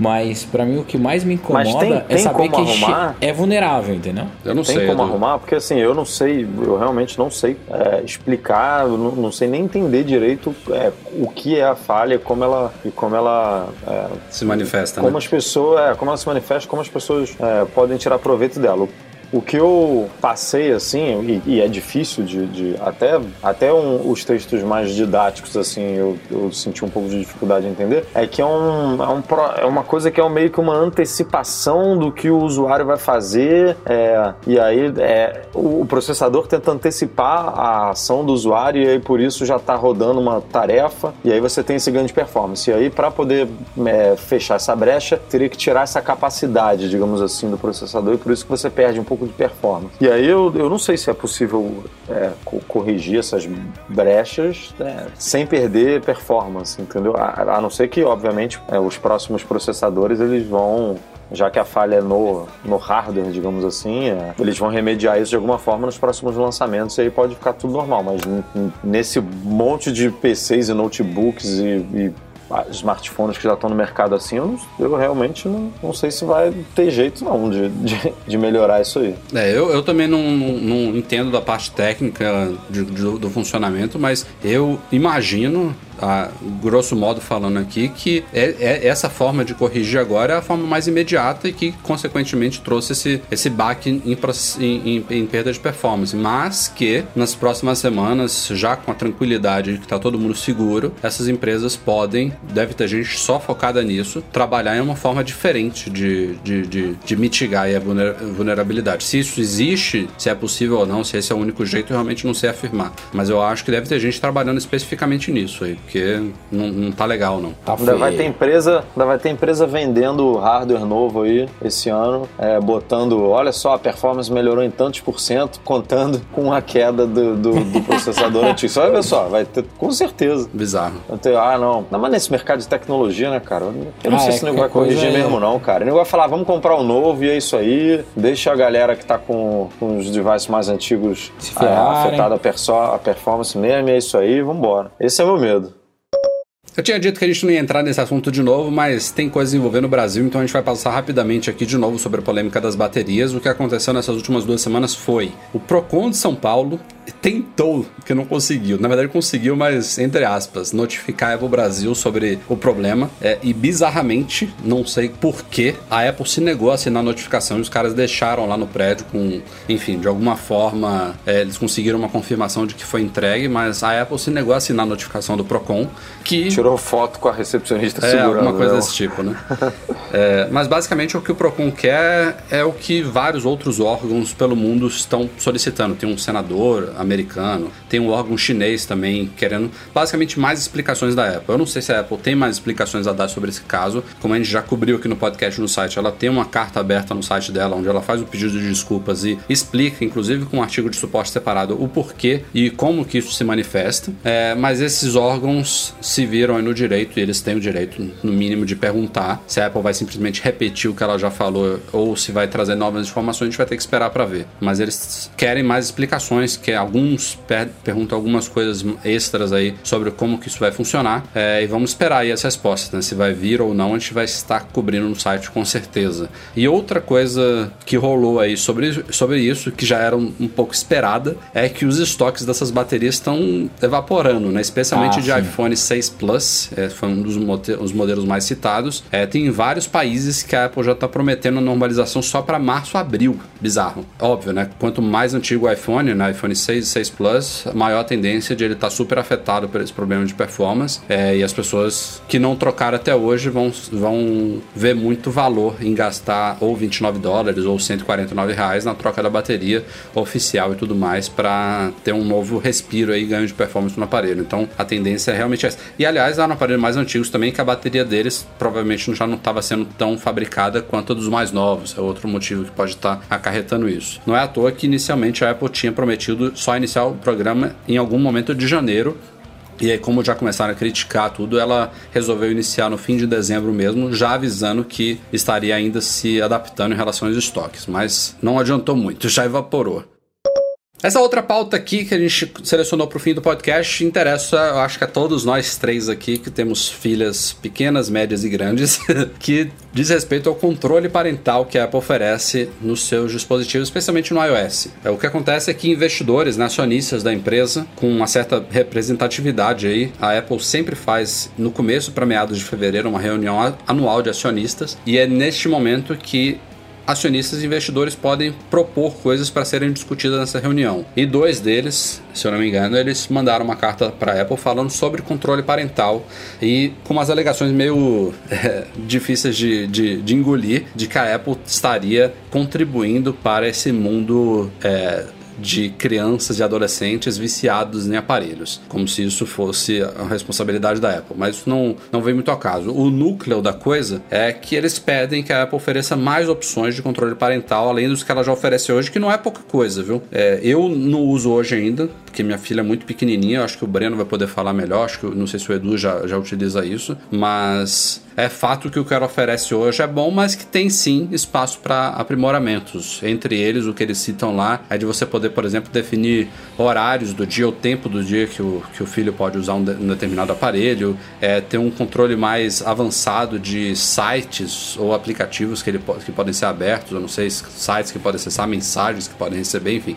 Speaker 2: Mas pra mim o que mais me incomoda
Speaker 3: tem-
Speaker 2: é
Speaker 3: tem
Speaker 2: saber
Speaker 3: como
Speaker 2: que
Speaker 3: arrumar?
Speaker 2: é vulnerável, entendeu?
Speaker 1: Eu não
Speaker 3: Tem
Speaker 1: sei.
Speaker 3: como
Speaker 1: Edu.
Speaker 3: arrumar? Porque assim, eu não sei, eu realmente não sei é, explicar, eu não, não sei nem entender direito é, o que é a falha como ela, e como ela. é,
Speaker 1: Se manifesta,
Speaker 3: como
Speaker 1: né?
Speaker 3: as pessoas. É, como ela se manifesta, como as pessoas é, podem tirar proveito dela. O- que eu passei, assim, e, e é difícil de. de- até até um- os textos mais didáticos, assim, eu, eu senti um pouco de dificuldade em entender, é que é, um, é, um é uma coisa que é meio que uma antecipação do que o usuário vai fazer, é, e aí é, o, o processador tenta antecipar a ação do usuário, e aí por isso já está rodando uma tarefa, e aí você tem esse ganho de performance. E aí, para poder é, fechar essa brecha, teria que tirar essa capacidade, digamos assim, do processador, e por isso que você perde um pouco de performance. E aí eu, eu não sei se é possível é, co- corrigir essas brechas é, sem perder performance, entendeu? A, a não ser que, obviamente, é, os próximos processadores eles vão já que a falha é no, no hardware, digamos assim, é, eles vão remediar isso de alguma forma nos próximos lançamentos e aí pode ficar tudo normal. Mas nesse monte de PCs e notebooks e, e smartphones que já estão no mercado assim, eu, eu realmente não, não sei se vai ter jeito não de, de, de melhorar isso aí.
Speaker 1: É, eu, eu também não, não, não entendo da parte técnica de- do, do funcionamento, mas eu imagino, a grosso modo falando aqui, que é, é- essa forma de corrigir agora é a forma mais imediata e que, consequentemente, trouxe esse, esse baque em, em, em- em perda de performance. Mas que nas próximas semanas, já com a tranquilidade de que está todo mundo seguro, essas empresas podem, deve ter gente só focada nisso, trabalhar em uma forma diferente de, de, de, de mitigar a vulner- vulnerabilidade. Se isso existe, se é possível ou não, se esse é o único jeito, eu realmente não sei afirmar. Mas eu acho que deve ter gente trabalhando especificamente nisso aí, porque não, não tá legal, não.
Speaker 2: Tá
Speaker 3: Ainda vai ter empresa, ainda vai ter empresa vendendo hardware novo aí esse ano, é, botando, olha só, a performance melhorou em tantos por cento, contando com a queda do, do, do processador antigo. Só vai ver só, vai ter, com certeza.
Speaker 1: Bizarro.
Speaker 3: Ah, não. Não, mas nesse mercado de tecnologia, né, cara? Eu não
Speaker 2: Ah,
Speaker 3: sei
Speaker 2: é,
Speaker 3: se o nego vai
Speaker 2: qualquer
Speaker 3: corrigir
Speaker 2: é-
Speaker 3: mesmo, não, cara. O nego vai falar, vamos comprar um novo e é isso aí. Deixa a galera que tá com, com os devices mais antigos
Speaker 2: Se
Speaker 3: ah,
Speaker 2: ferrarem.
Speaker 3: afetada a, perso- a performance mesmo, e é isso aí, vambora. Esse é meu medo.
Speaker 1: Eu tinha dito que a gente não ia entrar nesse assunto de novo, mas tem coisas envolvendo o Brasil, então a gente vai passar rapidamente aqui de novo sobre a polêmica das baterias. O que aconteceu nessas últimas duas semanas foi o Procon de São Paulo tentou, que não conseguiu, na verdade conseguiu, mas entre aspas, notificar a Apple Brasil sobre o problema é, e bizarramente, não sei porquê, a Apple se negou a assinar a notificação e os caras deixaram lá no prédio com, enfim, de alguma forma é, eles conseguiram uma confirmação de que foi entregue, mas a Apple se negou a assinar a notificação do Procon, que
Speaker 3: Tirou foto com a recepcionista
Speaker 1: é,
Speaker 3: segurando.
Speaker 1: alguma coisa desse tipo, né? É, mas basicamente o que o Procon quer é o que vários outros órgãos pelo mundo estão solicitando. Tem um senador americano, tem um órgão chinês também querendo basicamente mais explicações da Apple. Eu não sei se a Apple tem mais explicações a dar sobre esse caso. Como a gente já cobriu aqui no podcast no site, ela tem uma carta aberta no site dela onde ela faz o pedido de desculpas e explica, inclusive com um artigo de suporte separado, o porquê e como que isso se manifesta. É, mas esses órgãos se viram aí no direito e eles têm o direito, no mínimo, de perguntar se a Apple vai simplesmente repetir o que ela já falou ou se vai trazer novas informações, a gente vai ter que esperar para ver. Mas eles querem mais explicações, que alguns per perguntam algumas coisas extras aí sobre como que isso vai funcionar é, e vamos esperar aí as respostas, né? Se vai vir ou não, a gente vai estar cobrindo no site com certeza. E outra coisa que rolou aí sobre, sobre isso, que já era um, um pouco esperada, é que os estoques dessas baterias estão evaporando, né? Especialmente
Speaker 2: Ah,
Speaker 1: de
Speaker 2: sim.
Speaker 1: iPhone 6 Plus, é, foi um dos os modelos mais citados. É, tem vários países que a Apple já está prometendo a normalização só para março, abril. Bizarro. Óbvio, né? Quanto mais antigo o iPhone, né? iPhone 6 6 e 6 Plus, maior tendência de ele estar tá super afetado por esse problema de performance. É, e as pessoas que não trocaram até hoje vão, vão ver muito valor em gastar ou 29 dólares ou 149 reais na troca da bateria oficial e tudo mais para ter um novo respiro aí, ganho de performance no aparelho. Então a tendência é realmente essa. E aliás, há no aparelho mais antigos também que a bateria deles provavelmente já não estava sendo tão fabricada quanto a dos mais novos. É outro motivo que pode estar tá acarretando isso. Não é à toa que inicialmente a Apple tinha prometido só iniciar o programa em algum momento de janeiro e aí, como já começaram a criticar tudo, ela resolveu iniciar no fim de dezembro mesmo, já avisando que estaria ainda se adaptando em relação aos estoques. Mas não adiantou muito, já evaporou. Essa outra pauta aqui que a gente selecionou para o fim do podcast interessa, eu acho que a todos nós três aqui que temos filhas pequenas, médias e grandes, que diz respeito ao controle parental que a Apple oferece nos seus dispositivos, especialmente no iOS. É, o que acontece é que investidores, acionistas da empresa, com uma certa representatividade aí, a Apple sempre faz no começo para meados de fevereiro uma reunião anual de acionistas e é neste momento que acionistas e investidores podem propor coisas para serem discutidas nessa reunião. E dois deles, se eu não me engano, eles mandaram uma carta para a Apple falando sobre controle parental e com umas alegações meio é, difíceis de, de, de, engolir de que a Apple estaria contribuindo para esse mundo. É, de crianças e adolescentes viciados em aparelhos, como se isso fosse a responsabilidade da Apple. Mas isso não, não vem muito ao caso. O núcleo da coisa é que eles pedem que a Apple ofereça mais opções de controle parental, além dos que ela já oferece hoje, que não é pouca coisa, viu? É, eu não uso hoje ainda, porque minha filha é muito pequenininha, acho que o Breno vai poder falar melhor, acho que não sei se o Edu já, já utiliza isso, mas é fato que o que ela oferece hoje é bom, mas que tem sim espaço para aprimoramentos. Entre eles, o que eles citam lá é de você poder, por exemplo, definir horários do dia, o tempo do dia que o, que o filho pode usar um, de, um determinado aparelho, é, ter um controle mais avançado de sites ou aplicativos que, ele, que podem ser abertos, eu não sei, sites que podem acessar, mensagens que podem receber, enfim.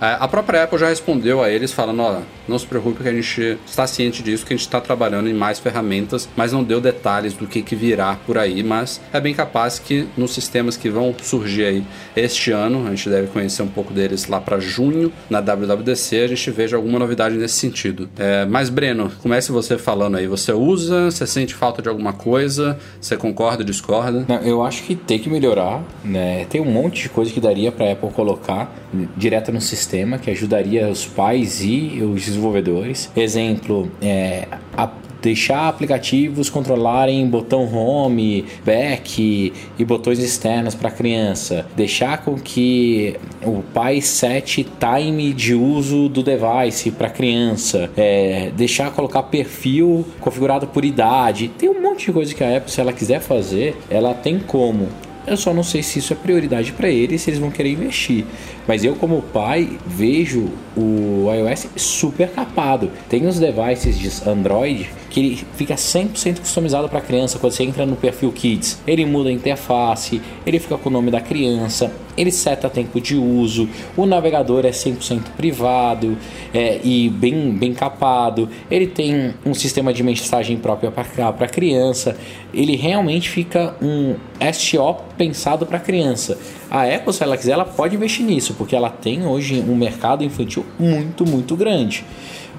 Speaker 1: É, a própria Apple já respondeu a eles falando, ó, não se preocupe que a gente está ciente disso, que a gente está trabalhando em mais ferramentas, mas não deu detalhes do que, que virá por aí, mas é bem capaz que nos sistemas que vão surgir aí este ano, a gente deve conhecer um pouco deles lá para junho, na WWDC, a gente veja alguma novidade nesse sentido. É, mas Breno, comece você falando aí, você usa, você sente falta de alguma coisa, você concorda, discorda?
Speaker 2: Não, eu acho que tem que melhorar, né? Tem um monte de coisa que daria para Apple colocar direto no sistema sistema que ajudaria os pais e os desenvolvedores. Exemplo, é, a deixar aplicativos controlarem botão home, back e botões externos para a criança, deixar com que o pai sete time de uso do device para a criança, é, deixar colocar perfil configurado por idade, tem um monte de coisa que a Apple, se ela quiser fazer, ela tem como. Eu só não sei se isso é prioridade para eles, se eles vão querer investir. Mas eu, como pai, vejo o iOS super capado. Tem uns devices de Android que ele fica 100% customizado para a criança. Quando você entra no perfil Kids, ele muda a interface, ele fica com o nome da criança, ele seta tempo de uso, o navegador é 100% privado é, e bem, bem capado, ele tem um sistema de mensagem próprio para a criança, ele realmente fica um SO pensado para criança. A Apple, se ela quiser, ela pode investir nisso, porque ela tem hoje um mercado infantil muito, muito grande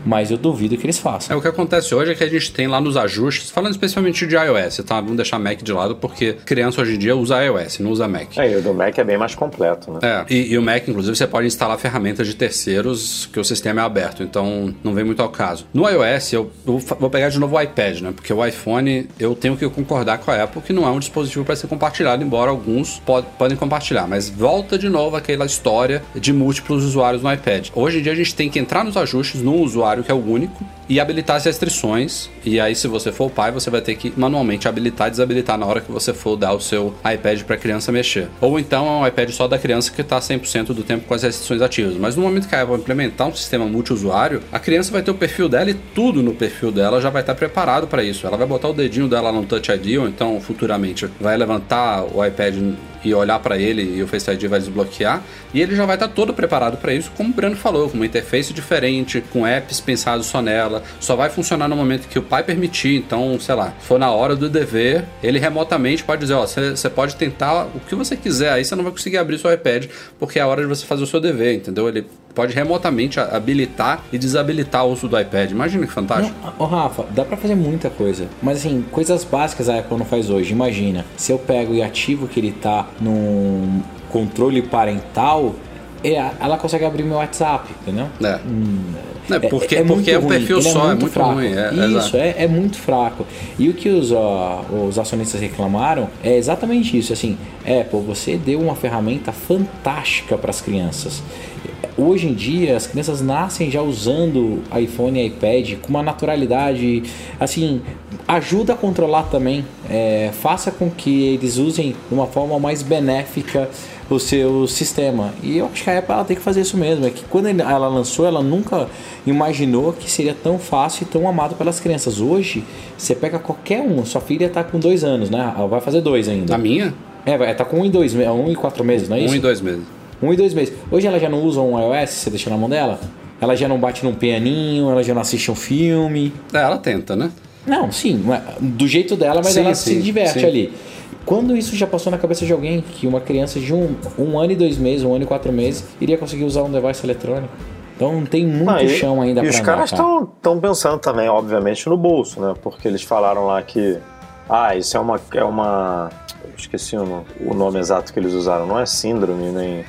Speaker 2: mas eu duvido que eles façam.
Speaker 1: É, o que acontece hoje é que a gente tem lá nos ajustes, falando especialmente de iOS, tá? Vamos deixar Mac de lado, porque criança hoje em dia usa iOS, não usa Mac.
Speaker 3: É, e o do Mac é bem mais completo, né?
Speaker 1: É, e, e, o Mac, inclusive, você pode instalar ferramentas de terceiros que o sistema é aberto, então não vem muito ao caso. No iOS, eu, eu vou pegar de novo o iPad, né? Porque o iPhone, eu tenho que concordar com a Apple que não é um dispositivo para ser compartilhado, embora alguns pod podem compartilhar, mas volta de novo aquela história de múltiplos usuários no iPad. Hoje em dia a gente tem que entrar nos ajustes num usuário que é o único e habilitar as restrições. E aí, se você for o pai, você vai ter que manualmente habilitar e desabilitar na hora que você for dar o seu iPad para a criança mexer. Ou então é um iPad só da criança que está 100% do tempo com as restrições ativas. Mas no momento que a Apple implementar um sistema multiusuário, a criança vai ter o perfil dela e tudo no perfil dela já vai estar preparado para isso. Ela vai botar o dedinho dela no Touch ID ou então futuramente vai levantar o iPad e olhar para ele e o Face ID vai desbloquear e ele já vai estar todo preparado para isso, como o Breno falou, com uma interface diferente, com apps pensados só nela só vai funcionar no momento que o pai permitir. Então, sei lá, for na hora do dever, ele remotamente pode dizer: Ó, você pode tentar o que você quiser, aí você não vai conseguir abrir seu iPad, porque é a hora de você fazer o seu dever, entendeu? Ele pode remotamente habilitar e desabilitar o uso do iPad. Imagina que fantástico.
Speaker 2: Ô Rafa, dá pra fazer muita coisa. Mas assim, coisas básicas a Apple não faz hoje. Imagina, se eu pego e ativo que ele tá num controle parental, é, ela consegue abrir meu WhatsApp, entendeu?
Speaker 1: É. É, porque é, porque é um perfil só, é
Speaker 2: muito
Speaker 1: muito
Speaker 2: fraco.
Speaker 1: ruim. É,
Speaker 2: Isso, é, é muito fraco. E o que os, ó, os acionistas reclamaram é exatamente isso. Assim, Apple, você deu uma ferramenta fantástica para as crianças. Hoje em dia, as crianças nascem já usando iPhone e iPad com uma naturalidade. Assim, ajuda a controlar também. É, faça com que eles usem de uma forma mais benéfica o seu sistema. E eu acho que a Apple ela tem que fazer isso mesmo. É que quando ela lançou, ela nunca imaginou que seria tão fácil e tão amado pelas crianças. Hoje, você pega qualquer um, sua filha tá com dois anos, né? Ela vai fazer dois ainda.
Speaker 1: A minha,
Speaker 2: É, tá com um e dois, me- um e quatro meses, não é isso?
Speaker 1: um e dois meses.
Speaker 2: Um e dois meses. Hoje ela já não usa um iOS, você deixa na mão dela? Ela já não bate num pianinho, ela já não assiste um filme.
Speaker 1: É, ela tenta, né?
Speaker 2: Não, sim, é- do jeito dela, mas
Speaker 1: Sim,
Speaker 2: ela
Speaker 1: sim,
Speaker 2: se diverte
Speaker 1: sim.
Speaker 2: ali. Quando isso já passou na cabeça de alguém que uma criança de um, um ano e dois meses, um ano e quatro meses, iria conseguir usar um device eletrônico? Então tem muito
Speaker 3: Ah, e-
Speaker 2: chão ainda
Speaker 3: E
Speaker 2: pra
Speaker 3: os caras
Speaker 2: cara.
Speaker 3: estão pensando também, obviamente, no bolso, né? Porque eles falaram lá que. Ah, isso é uma. É uma esqueci o, o nome exato que eles usaram. Não é síndrome, nem.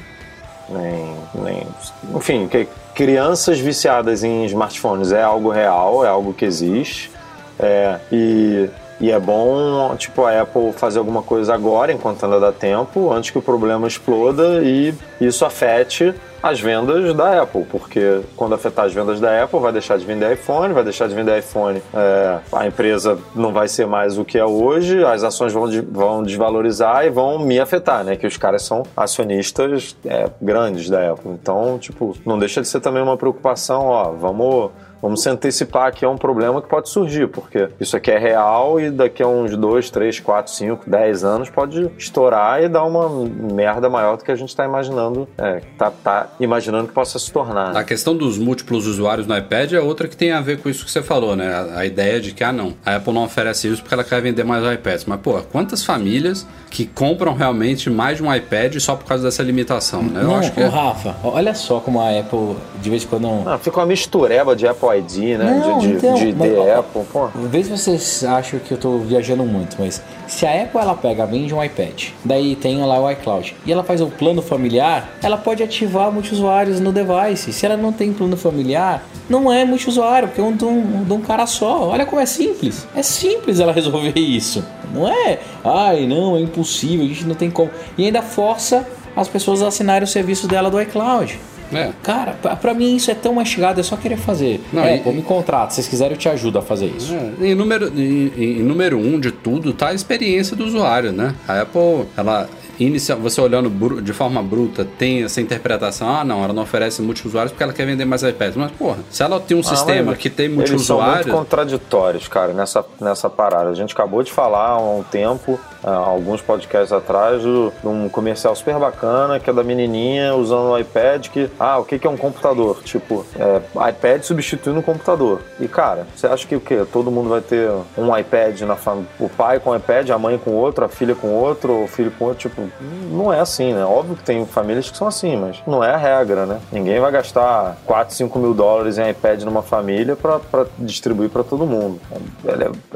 Speaker 3: Nem, nem enfim, que crianças viciadas em smartphones é algo real, é algo que existe. É, e, e é bom, tipo, a Apple fazer alguma coisa agora, enquanto ainda dá tempo, antes que o problema exploda e isso afete as vendas da Apple, porque quando afetar as vendas da Apple, vai deixar de vender iPhone, vai deixar de vender iPhone, é, a empresa não vai ser mais o que é hoje, as ações vão, de- vão desvalorizar e vão me afetar, né? Que os caras são acionistas é, grandes da Apple. Então, tipo, não deixa de ser também uma preocupação, ó, vamos Vamos se antecipar aqui a um problema que pode surgir, porque isso aqui é real e daqui a uns 2, 3, 4, 5, 10 anos pode estourar e dar uma merda maior do que a gente está imaginando, é, tá, tá imaginando que possa se tornar. né?
Speaker 1: A questão dos múltiplos usuários no iPad é outra que tem a ver com isso que você falou, né? A, a ideia de que, ah, não, a Apple não oferece isso porque ela quer vender mais iPads. Mas, pô, quantas famílias que compram realmente mais de um iPad só por causa dessa limitação, né? Eu
Speaker 2: Não,
Speaker 1: acho que.
Speaker 2: ô, Rafa, olha só como a Apple, de vez em quando...
Speaker 3: Ah, fica uma mistureba de Apple ID, né?
Speaker 2: Não,
Speaker 3: de de,
Speaker 2: então,
Speaker 3: de
Speaker 2: mas,
Speaker 3: ID
Speaker 2: ó,
Speaker 3: Apple, pô.
Speaker 2: Vê se vocês acham que eu tô viajando muito, mas se a Apple ela pega, vende um iPad, daí tem lá o iCloud, e ela faz o plano familiar, ela pode ativar multiusuários no device. Se ela não tem plano familiar, não é multiusuário, porque é um de um, de um cara só. Olha como é simples. É simples ela resolver isso. Não é, ai não, é impossível, a gente não tem como. E ainda força as pessoas a assinarem o serviço dela do iCloud.
Speaker 1: É.
Speaker 2: Cara, pra, pra mim isso é tão mastigado, é só querer fazer.
Speaker 1: Não,
Speaker 2: é,
Speaker 1: e-
Speaker 2: pô, me contrata, se vocês quiserem eu te ajudo a fazer isso.
Speaker 1: É, em, número, em, em número um de tudo tá a experiência do usuário, né? A Apple, ela inicia, você olhando de forma bruta, tem essa interpretação, ah não, ela não oferece multiusuários porque ela quer vender mais iPads. Mas, porra, se ela tem um
Speaker 3: Ah,
Speaker 1: sistema que tem
Speaker 3: Eles são muito contraditórios, cara, nessa, nessa parada. A gente acabou de falar há um tempo, há alguns podcasts atrás, de um comercial super bacana, que é da menininha usando o iPad, que, ah, o que é um computador? Tipo, é, iPad substituindo um computador. E, cara, você acha que o quê? Todo mundo vai ter um iPad na família, o pai com o iPad, a mãe com outro, a filha com outro, o filho com outro, tipo, não é assim, né? Óbvio que tem famílias que são assim, mas não é a regra, né? Ninguém vai gastar 4, 5 mil dólares em iPad numa família pra pra distribuir pra todo mundo. É,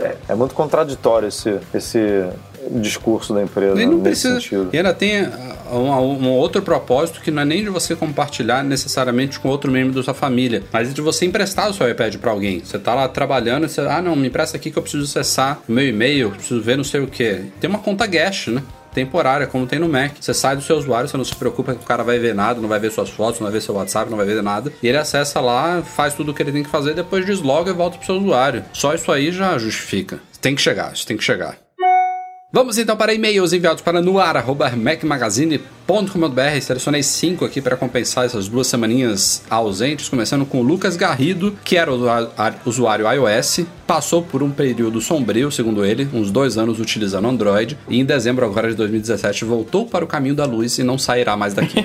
Speaker 3: é- é- é muito contraditório esse, esse discurso da empresa
Speaker 1: E não precisa.
Speaker 3: sentido.
Speaker 1: E ainda tem ah, um, um outro propósito que não é nem de você compartilhar necessariamente com outro membro da sua família, mas de você emprestar o seu iPad pra alguém. Você tá lá trabalhando e você, ah, não, me empresta aqui que eu preciso acessar o meu e-mail, preciso ver não sei o que. Tem uma conta Guest, né? Temporária, como tem no Mac. Você sai do seu usuário, você não se preocupa que o cara vai ver nada, não vai ver suas fotos, não vai ver seu WhatsApp, não vai ver nada. E ele acessa lá, faz tudo o que ele tem que fazer, depois desloga e volta pro seu usuário. Só isso aí já justifica. Tem que chegar, isso tem que chegar. Vamos então para e-mails enviados para noar.macmagazine.com.br. Selecionei cinco aqui para compensar essas duas semaninhas ausentes, começando com o Lucas Garrido, que era usuário iOS, passou por um período sombrio, segundo ele, uns dois anos utilizando Android, e em dezembro agora de 2017 voltou para o caminho da luz e não sairá mais daqui.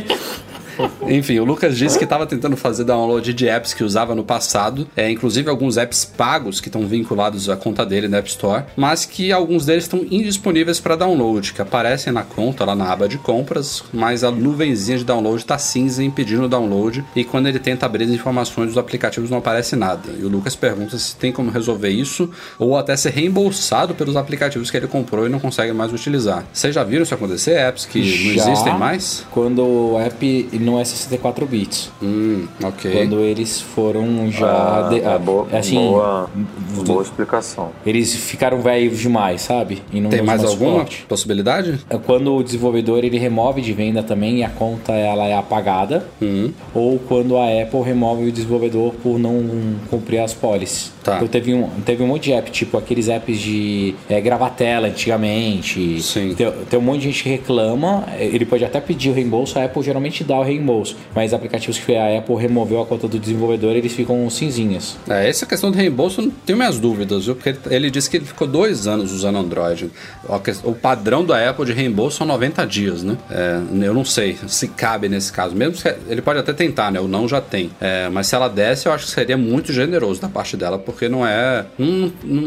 Speaker 1: Enfim, o Lucas disse que estava tentando fazer download de apps que usava no passado, é, inclusive alguns apps pagos que estão vinculados à conta dele na App Store, mas que alguns deles estão indisponíveis para download, que aparecem na conta lá na aba de compras, mas a nuvenzinha de download está cinza impedindo o download e quando ele tenta abrir as informações dos aplicativos não aparece nada. E o Lucas pergunta se tem como resolver isso ou até ser reembolsado pelos aplicativos que ele comprou e não consegue mais utilizar. Vocês já viram isso acontecer? Apps que não
Speaker 2: Já
Speaker 1: existem mais?
Speaker 2: Quando o app não é 64 bits.
Speaker 1: Hum, ok.
Speaker 2: Quando eles foram já.
Speaker 3: Ah,
Speaker 2: de-
Speaker 3: é boa,
Speaker 2: assim,
Speaker 3: boa,
Speaker 2: do-
Speaker 3: boa explicação.
Speaker 2: Eles ficaram velhos demais, sabe? E não
Speaker 1: Tem mais alguma
Speaker 2: suporte.
Speaker 1: possibilidade?
Speaker 2: É Quando o desenvolvedor ele remove de venda também e a conta ela é apagada,
Speaker 1: Hum.
Speaker 2: ou quando a Apple remove o desenvolvedor por não cumprir as policies.
Speaker 1: Tá.
Speaker 2: Eu teve um, teve um monte de app, tipo aqueles apps de é, gravar tela antigamente.
Speaker 1: Sim.
Speaker 2: Tem, tem um monte de gente que reclama, ele pode até pedir o reembolso, a Apple geralmente dá o reembolso, mas aplicativos que a Apple removeu a conta do desenvolvedor, eles ficam cinzinhas.
Speaker 1: É, essa questão de reembolso, não tenho minhas dúvidas, viu? Porque ele, disse que ele ficou dois anos usando Android. O, o padrão da Apple de reembolso são 90 dias, né? É, eu não sei se cabe nesse caso. Mesmo que ele pode até tentar, né? O não já tem. É, mas se ela desse, eu acho que seria muito generoso da parte dela, porque não é. Não, não,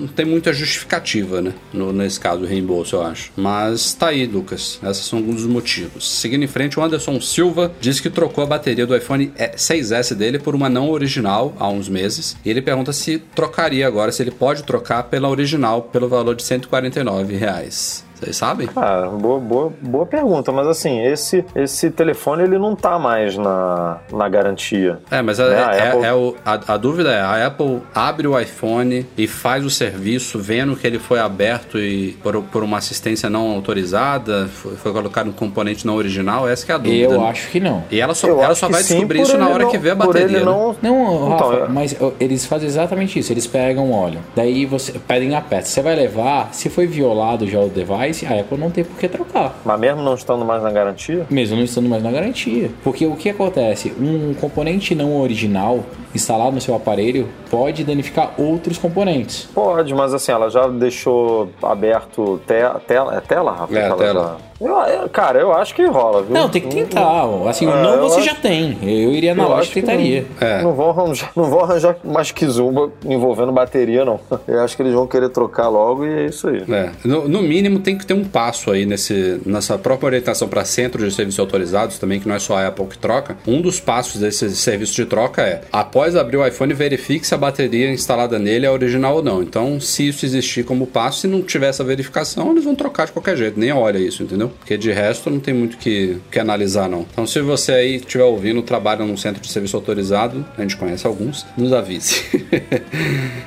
Speaker 1: não tem muita justificativa, né? No- nesse caso, o reembolso, eu acho. Mas tá aí, Lucas. Esses são alguns dos motivos. Seguindo em frente, o Anderson Silva disse que trocou a bateria do iPhone 6S dele por uma não original há uns meses. E ele pergunta se trocaria agora, se ele pode trocar pela original pelo valor de 149 reais. Vocês sabem?
Speaker 3: Ah, boa, boa, boa pergunta, mas assim, esse, esse telefone ele não tá mais na, na garantia.
Speaker 1: É, mas é,
Speaker 3: Né, a
Speaker 1: é-
Speaker 3: Apple-
Speaker 1: é o- a, a dúvida é: a Apple abre o iPhone e faz o serviço vendo que ele foi aberto e por, por uma assistência não autorizada, foi, foi colocado um componente não original? Essa que é a dúvida.
Speaker 2: Eu
Speaker 1: né?
Speaker 2: acho que não.
Speaker 1: E ela só,
Speaker 3: Eu
Speaker 1: ela só
Speaker 3: que
Speaker 1: vai
Speaker 3: sim,
Speaker 1: descobrir isso na hora
Speaker 3: não-
Speaker 1: que vê a bateria.
Speaker 3: ele
Speaker 1: né?
Speaker 3: não-
Speaker 2: Não, Rafa,
Speaker 3: Então, é-
Speaker 2: mas ó, eles fazem exatamente isso. Eles pegam óleo, daí você pedem a peça. Você vai levar, se foi violado já o device, a Apple não tem por que trocar.
Speaker 3: Mas mesmo não estando mais na garantia?
Speaker 2: Mesmo não estando mais na garantia. Porque o que acontece? Um componente não original instalado no seu aparelho pode danificar outros componentes.
Speaker 3: Pode, mas assim, ela já deixou aberto te, tela. É tela, Rafa?
Speaker 1: É, tela.
Speaker 3: Eu, eu- cara, eu acho que rola, viu?
Speaker 2: Não, tem que tentar. ó. Assim, o
Speaker 3: É,
Speaker 2: não você
Speaker 3: acho-
Speaker 2: já tem. Eu iria na
Speaker 3: Eu
Speaker 2: loja e tentaria.
Speaker 1: É.
Speaker 3: Não vão arranjar, não vão arranjar mais que zumba envolvendo bateria, não. Eu acho que eles vão querer trocar logo e é isso aí.
Speaker 1: É, no, no mínimo tem que ter um passo aí nesse, nessa própria orientação para centros de serviços autorizados também, que não é só a Apple que troca. Um dos passos desse serviço de troca é, após abrir o iPhone, verifique se a bateria instalada nele é original ou não. Então, se isso existir como passo, se não tiver essa verificação, eles vão trocar de qualquer jeito, nem olha isso, entendeu? Porque de resto não tem muito que, que analisar, não. Então, se você aí estiver ouvindo, trabalha num centro de serviço autorizado, a gente conhece alguns, nos avise.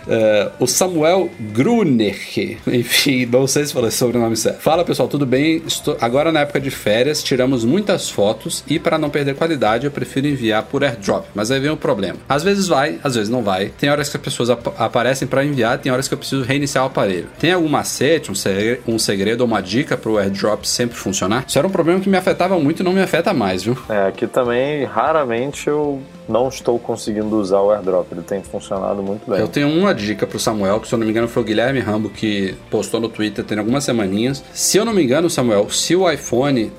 Speaker 1: É, o Samuel Gruner, enfim, não sei se falei sobre o nome certo. Fala pessoal, tudo bem? Estou agora na época de férias, tiramos muitas fotos e para não perder qualidade eu prefiro enviar por airdrop. Mas aí vem o problema. Às vezes vai, às vezes não vai. Tem horas que as pessoas ap- aparecem para enviar, tem horas que eu preciso reiniciar o aparelho. Tem algum macete, um segredo, um segredo ou uma dica para o airdrop sempre funcionar? Isso era um problema que me afetava muito e não me afeta mais, viu?
Speaker 3: É, aqui também, raramente eu não estou conseguindo usar o airdrop. Ele tem funcionado muito bem.
Speaker 1: Eu tenho uma dica pro Samuel, que se eu não me engano foi o Guilherme Rambo que postou no Twitter tem algumas semaninhas. Se eu não me engano, Samuel, se o iPhone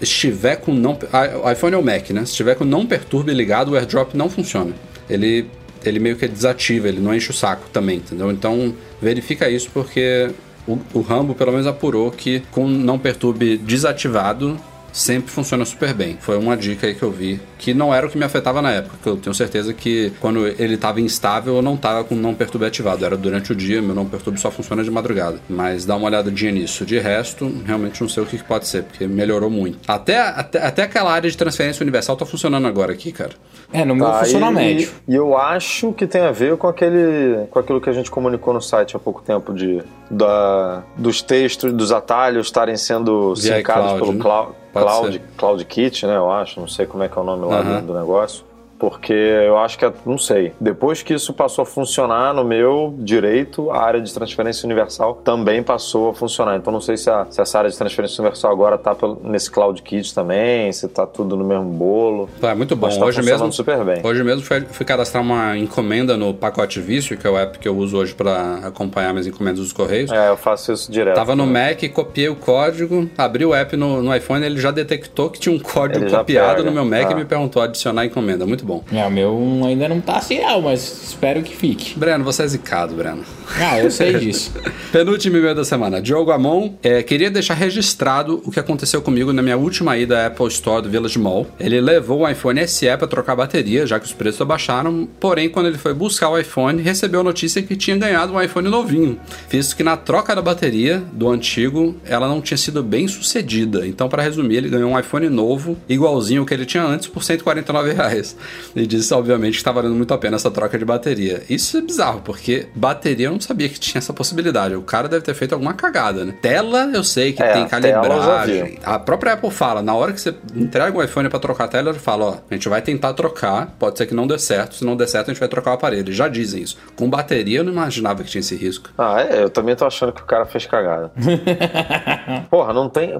Speaker 1: estiver com não. O iPhone é o Mac, né? Se estiver com não perturbe ligado, o AirDrop não funciona. Ele, ele meio que desativa, ele não enche o saco também, entendeu? Então verifica isso porque o, o Rambo pelo menos apurou que com não perturbe desativado sempre funciona super bem. Foi uma dica aí que eu vi, que não era o que me afetava na época, que eu tenho certeza que quando ele estava instável, eu não estava com não perturbe ativado, era durante o dia, meu não perturbe só funciona de madrugada. Mas dá uma olhadinha nisso. De resto, realmente não sei o que, que pode ser, porque melhorou muito. Até, até, até aquela área de transferência universal tá funcionando agora aqui, cara.
Speaker 2: É, no meu
Speaker 3: Tá,
Speaker 2: funciona
Speaker 3: e,
Speaker 2: médio.
Speaker 3: E eu acho que tem a ver com aquele, com aquilo que a gente comunicou no site há pouco tempo de da, dos textos, dos atalhos estarem sendo
Speaker 1: Via
Speaker 3: sincados pelo
Speaker 1: né?
Speaker 3: Cloud, Cloud. Cloud Kit, né? Eu acho, não sei como é que é o nome lá do, do negócio. Porque eu acho que, é, não sei, depois que isso passou a funcionar no meu direito, a área de transferência universal também passou a funcionar. Então não sei se, a, se essa área de transferência universal agora tá nesse Cloud Kit também, se tá tudo no mesmo bolo.
Speaker 1: É muito bom.
Speaker 3: Tá
Speaker 1: hoje mesmo,
Speaker 3: super bem.
Speaker 1: Hoje mesmo fui, fui cadastrar uma encomenda no pacote Vício, que é o app que eu uso hoje para acompanhar minhas encomendas dos Correios.
Speaker 3: É, eu faço isso direto.
Speaker 1: Tava no Mac, copiei o código, abri o app no, no iPhone, ele já detectou que tinha um código copiado no meu Mac ah. e me perguntou adicionar a encomenda. Muito bom.
Speaker 2: É, o meu ainda não tá assim não, mas espero que fique.
Speaker 1: Breno, você é zicado, Breno.
Speaker 2: Ah, eu sei disso.
Speaker 1: Penúltimo e-mail da semana. Diogo Amon, é, queria deixar registrado o que aconteceu comigo na minha última ida à Apple Store do Village Mall. Ele levou o iPhone SE para trocar bateria, já que os preços abaixaram, porém, quando ele foi buscar o iPhone, recebeu a notícia que tinha ganhado um iPhone novinho, visto que na troca da bateria do antigo, ela não tinha sido bem sucedida. Então, para resumir, ele ganhou um iPhone novo, igualzinho ao que ele tinha antes, por 149 reais. E disse, obviamente, que está valendo muito a pena essa troca de bateria. Isso é bizarro, porque bateria eu não sabia que tinha essa possibilidade. O cara deve ter feito alguma cagada, né? Tela, eu sei que é, tem calibragem. A própria Apple fala, na hora que você entrega o iPhone para trocar a tela, ele fala, ó, a gente vai tentar trocar, pode ser que não dê certo, se não der certo a gente vai trocar o aparelho. Eles já dizem isso. Com bateria eu não imaginava que tinha esse risco.
Speaker 3: Ah, é, eu também tô achando que o cara fez cagada. Porra, não tem...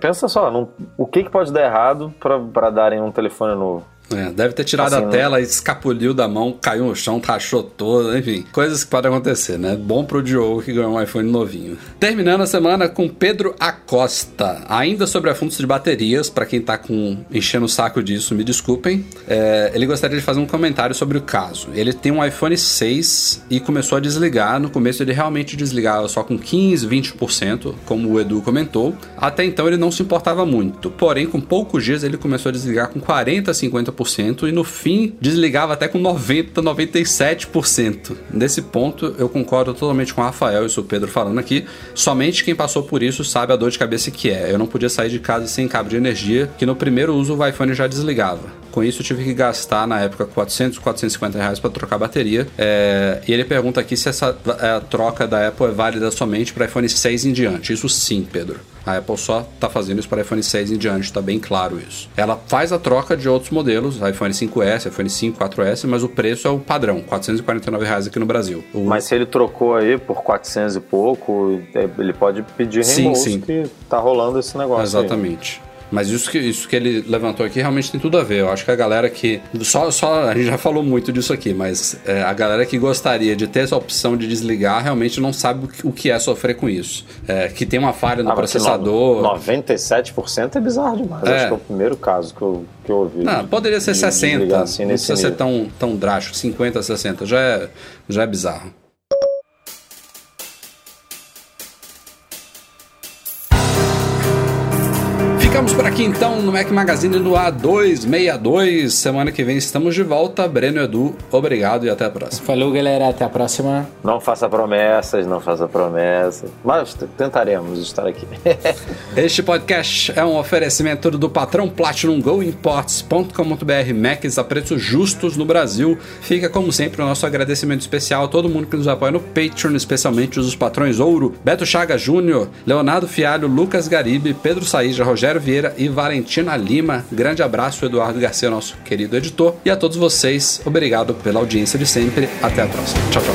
Speaker 3: Pensa só, não... o que que pode dar errado para darem um telefone novo?
Speaker 1: É, deve ter tirado assim, a tela, escapuliu da mão, caiu no chão, rachou todo, enfim, coisas que podem acontecer, né? Bom pro Diogo que ganhou um iPhone novinho. Terminando a semana com Pedro Acosta, ainda sobre assuntos de baterias, para quem tá com enchendo o saco disso, me desculpem. É, ele gostaria de fazer um comentário sobre o caso. Ele tem um iPhone 6 e começou a desligar. No começo ele realmente desligava só com 15, 20%, como o Edu comentou. Até então ele não se importava muito. Porém, com poucos dias ele começou a desligar com 40, 50% 90% e no fim desligava até com 90, 97%. Nesse ponto eu concordo totalmente com o Rafael e o Pedro falando aqui. Somente quem passou por isso sabe a dor de cabeça que é. Eu não podia sair de casa sem cabo de energia, que no primeiro uso o iPhone já desligava. Com isso, eu tive que gastar, na época, 400, 450 reais para trocar a bateria. É, e ele pergunta aqui se essa a troca da Apple é válida somente para iPhone 6 em diante. Isso sim, Pedro. A Apple só está fazendo isso para iPhone 6 em diante, está bem claro isso. Ela faz a troca de outros modelos, iPhone 5S, iPhone 5, 4S, mas o preço é o padrão, 449 reais aqui no Brasil. O...
Speaker 3: Mas se ele trocou aí por 400 e pouco, ele pode pedir reembolso sim, sim. que tá rolando esse negócio.
Speaker 1: Exatamente. Aí. Mas isso que, isso que ele levantou aqui realmente tem tudo a ver. Eu acho que a galera que. Só, só a gente já falou muito disso aqui, mas é, a galera que gostaria de ter essa opção de desligar realmente não sabe o que é sofrer com isso. É, que tem uma falha no ah, processador.
Speaker 3: 97% é bizarro demais. É. Acho que é o primeiro caso que eu, que eu ouvi.
Speaker 1: Não,
Speaker 3: de,
Speaker 1: poderia ser de 60. Assim, não precisa nível. ser tão, tão drástico. 50, 60 já é, já é bizarro. Ficamos por aqui então no Mac Magazine no A262. Semana que vem estamos de volta. Breno Edu, obrigado e até a próxima.
Speaker 2: Falou, galera. Até a próxima.
Speaker 3: Não faça promessas, não faça promessas. Mas tentaremos estar aqui.
Speaker 1: este podcast é um oferecimento do patrão Platinum Go Imports.com.br Macs a preços justos no Brasil. Fica, como sempre, o nosso agradecimento especial a todo mundo que nos apoia no Patreon, especialmente os patrões Ouro, Beto Chaga Júnior, Leonardo Fialho, Lucas Garibe, Pedro Saíja, Rogério Vieira Valentina Lima. Grande abraço, Eduardo Garcia, nosso querido editor. E a todos vocês, obrigado pela audiência de sempre. Até a próxima. Tchau, tchau.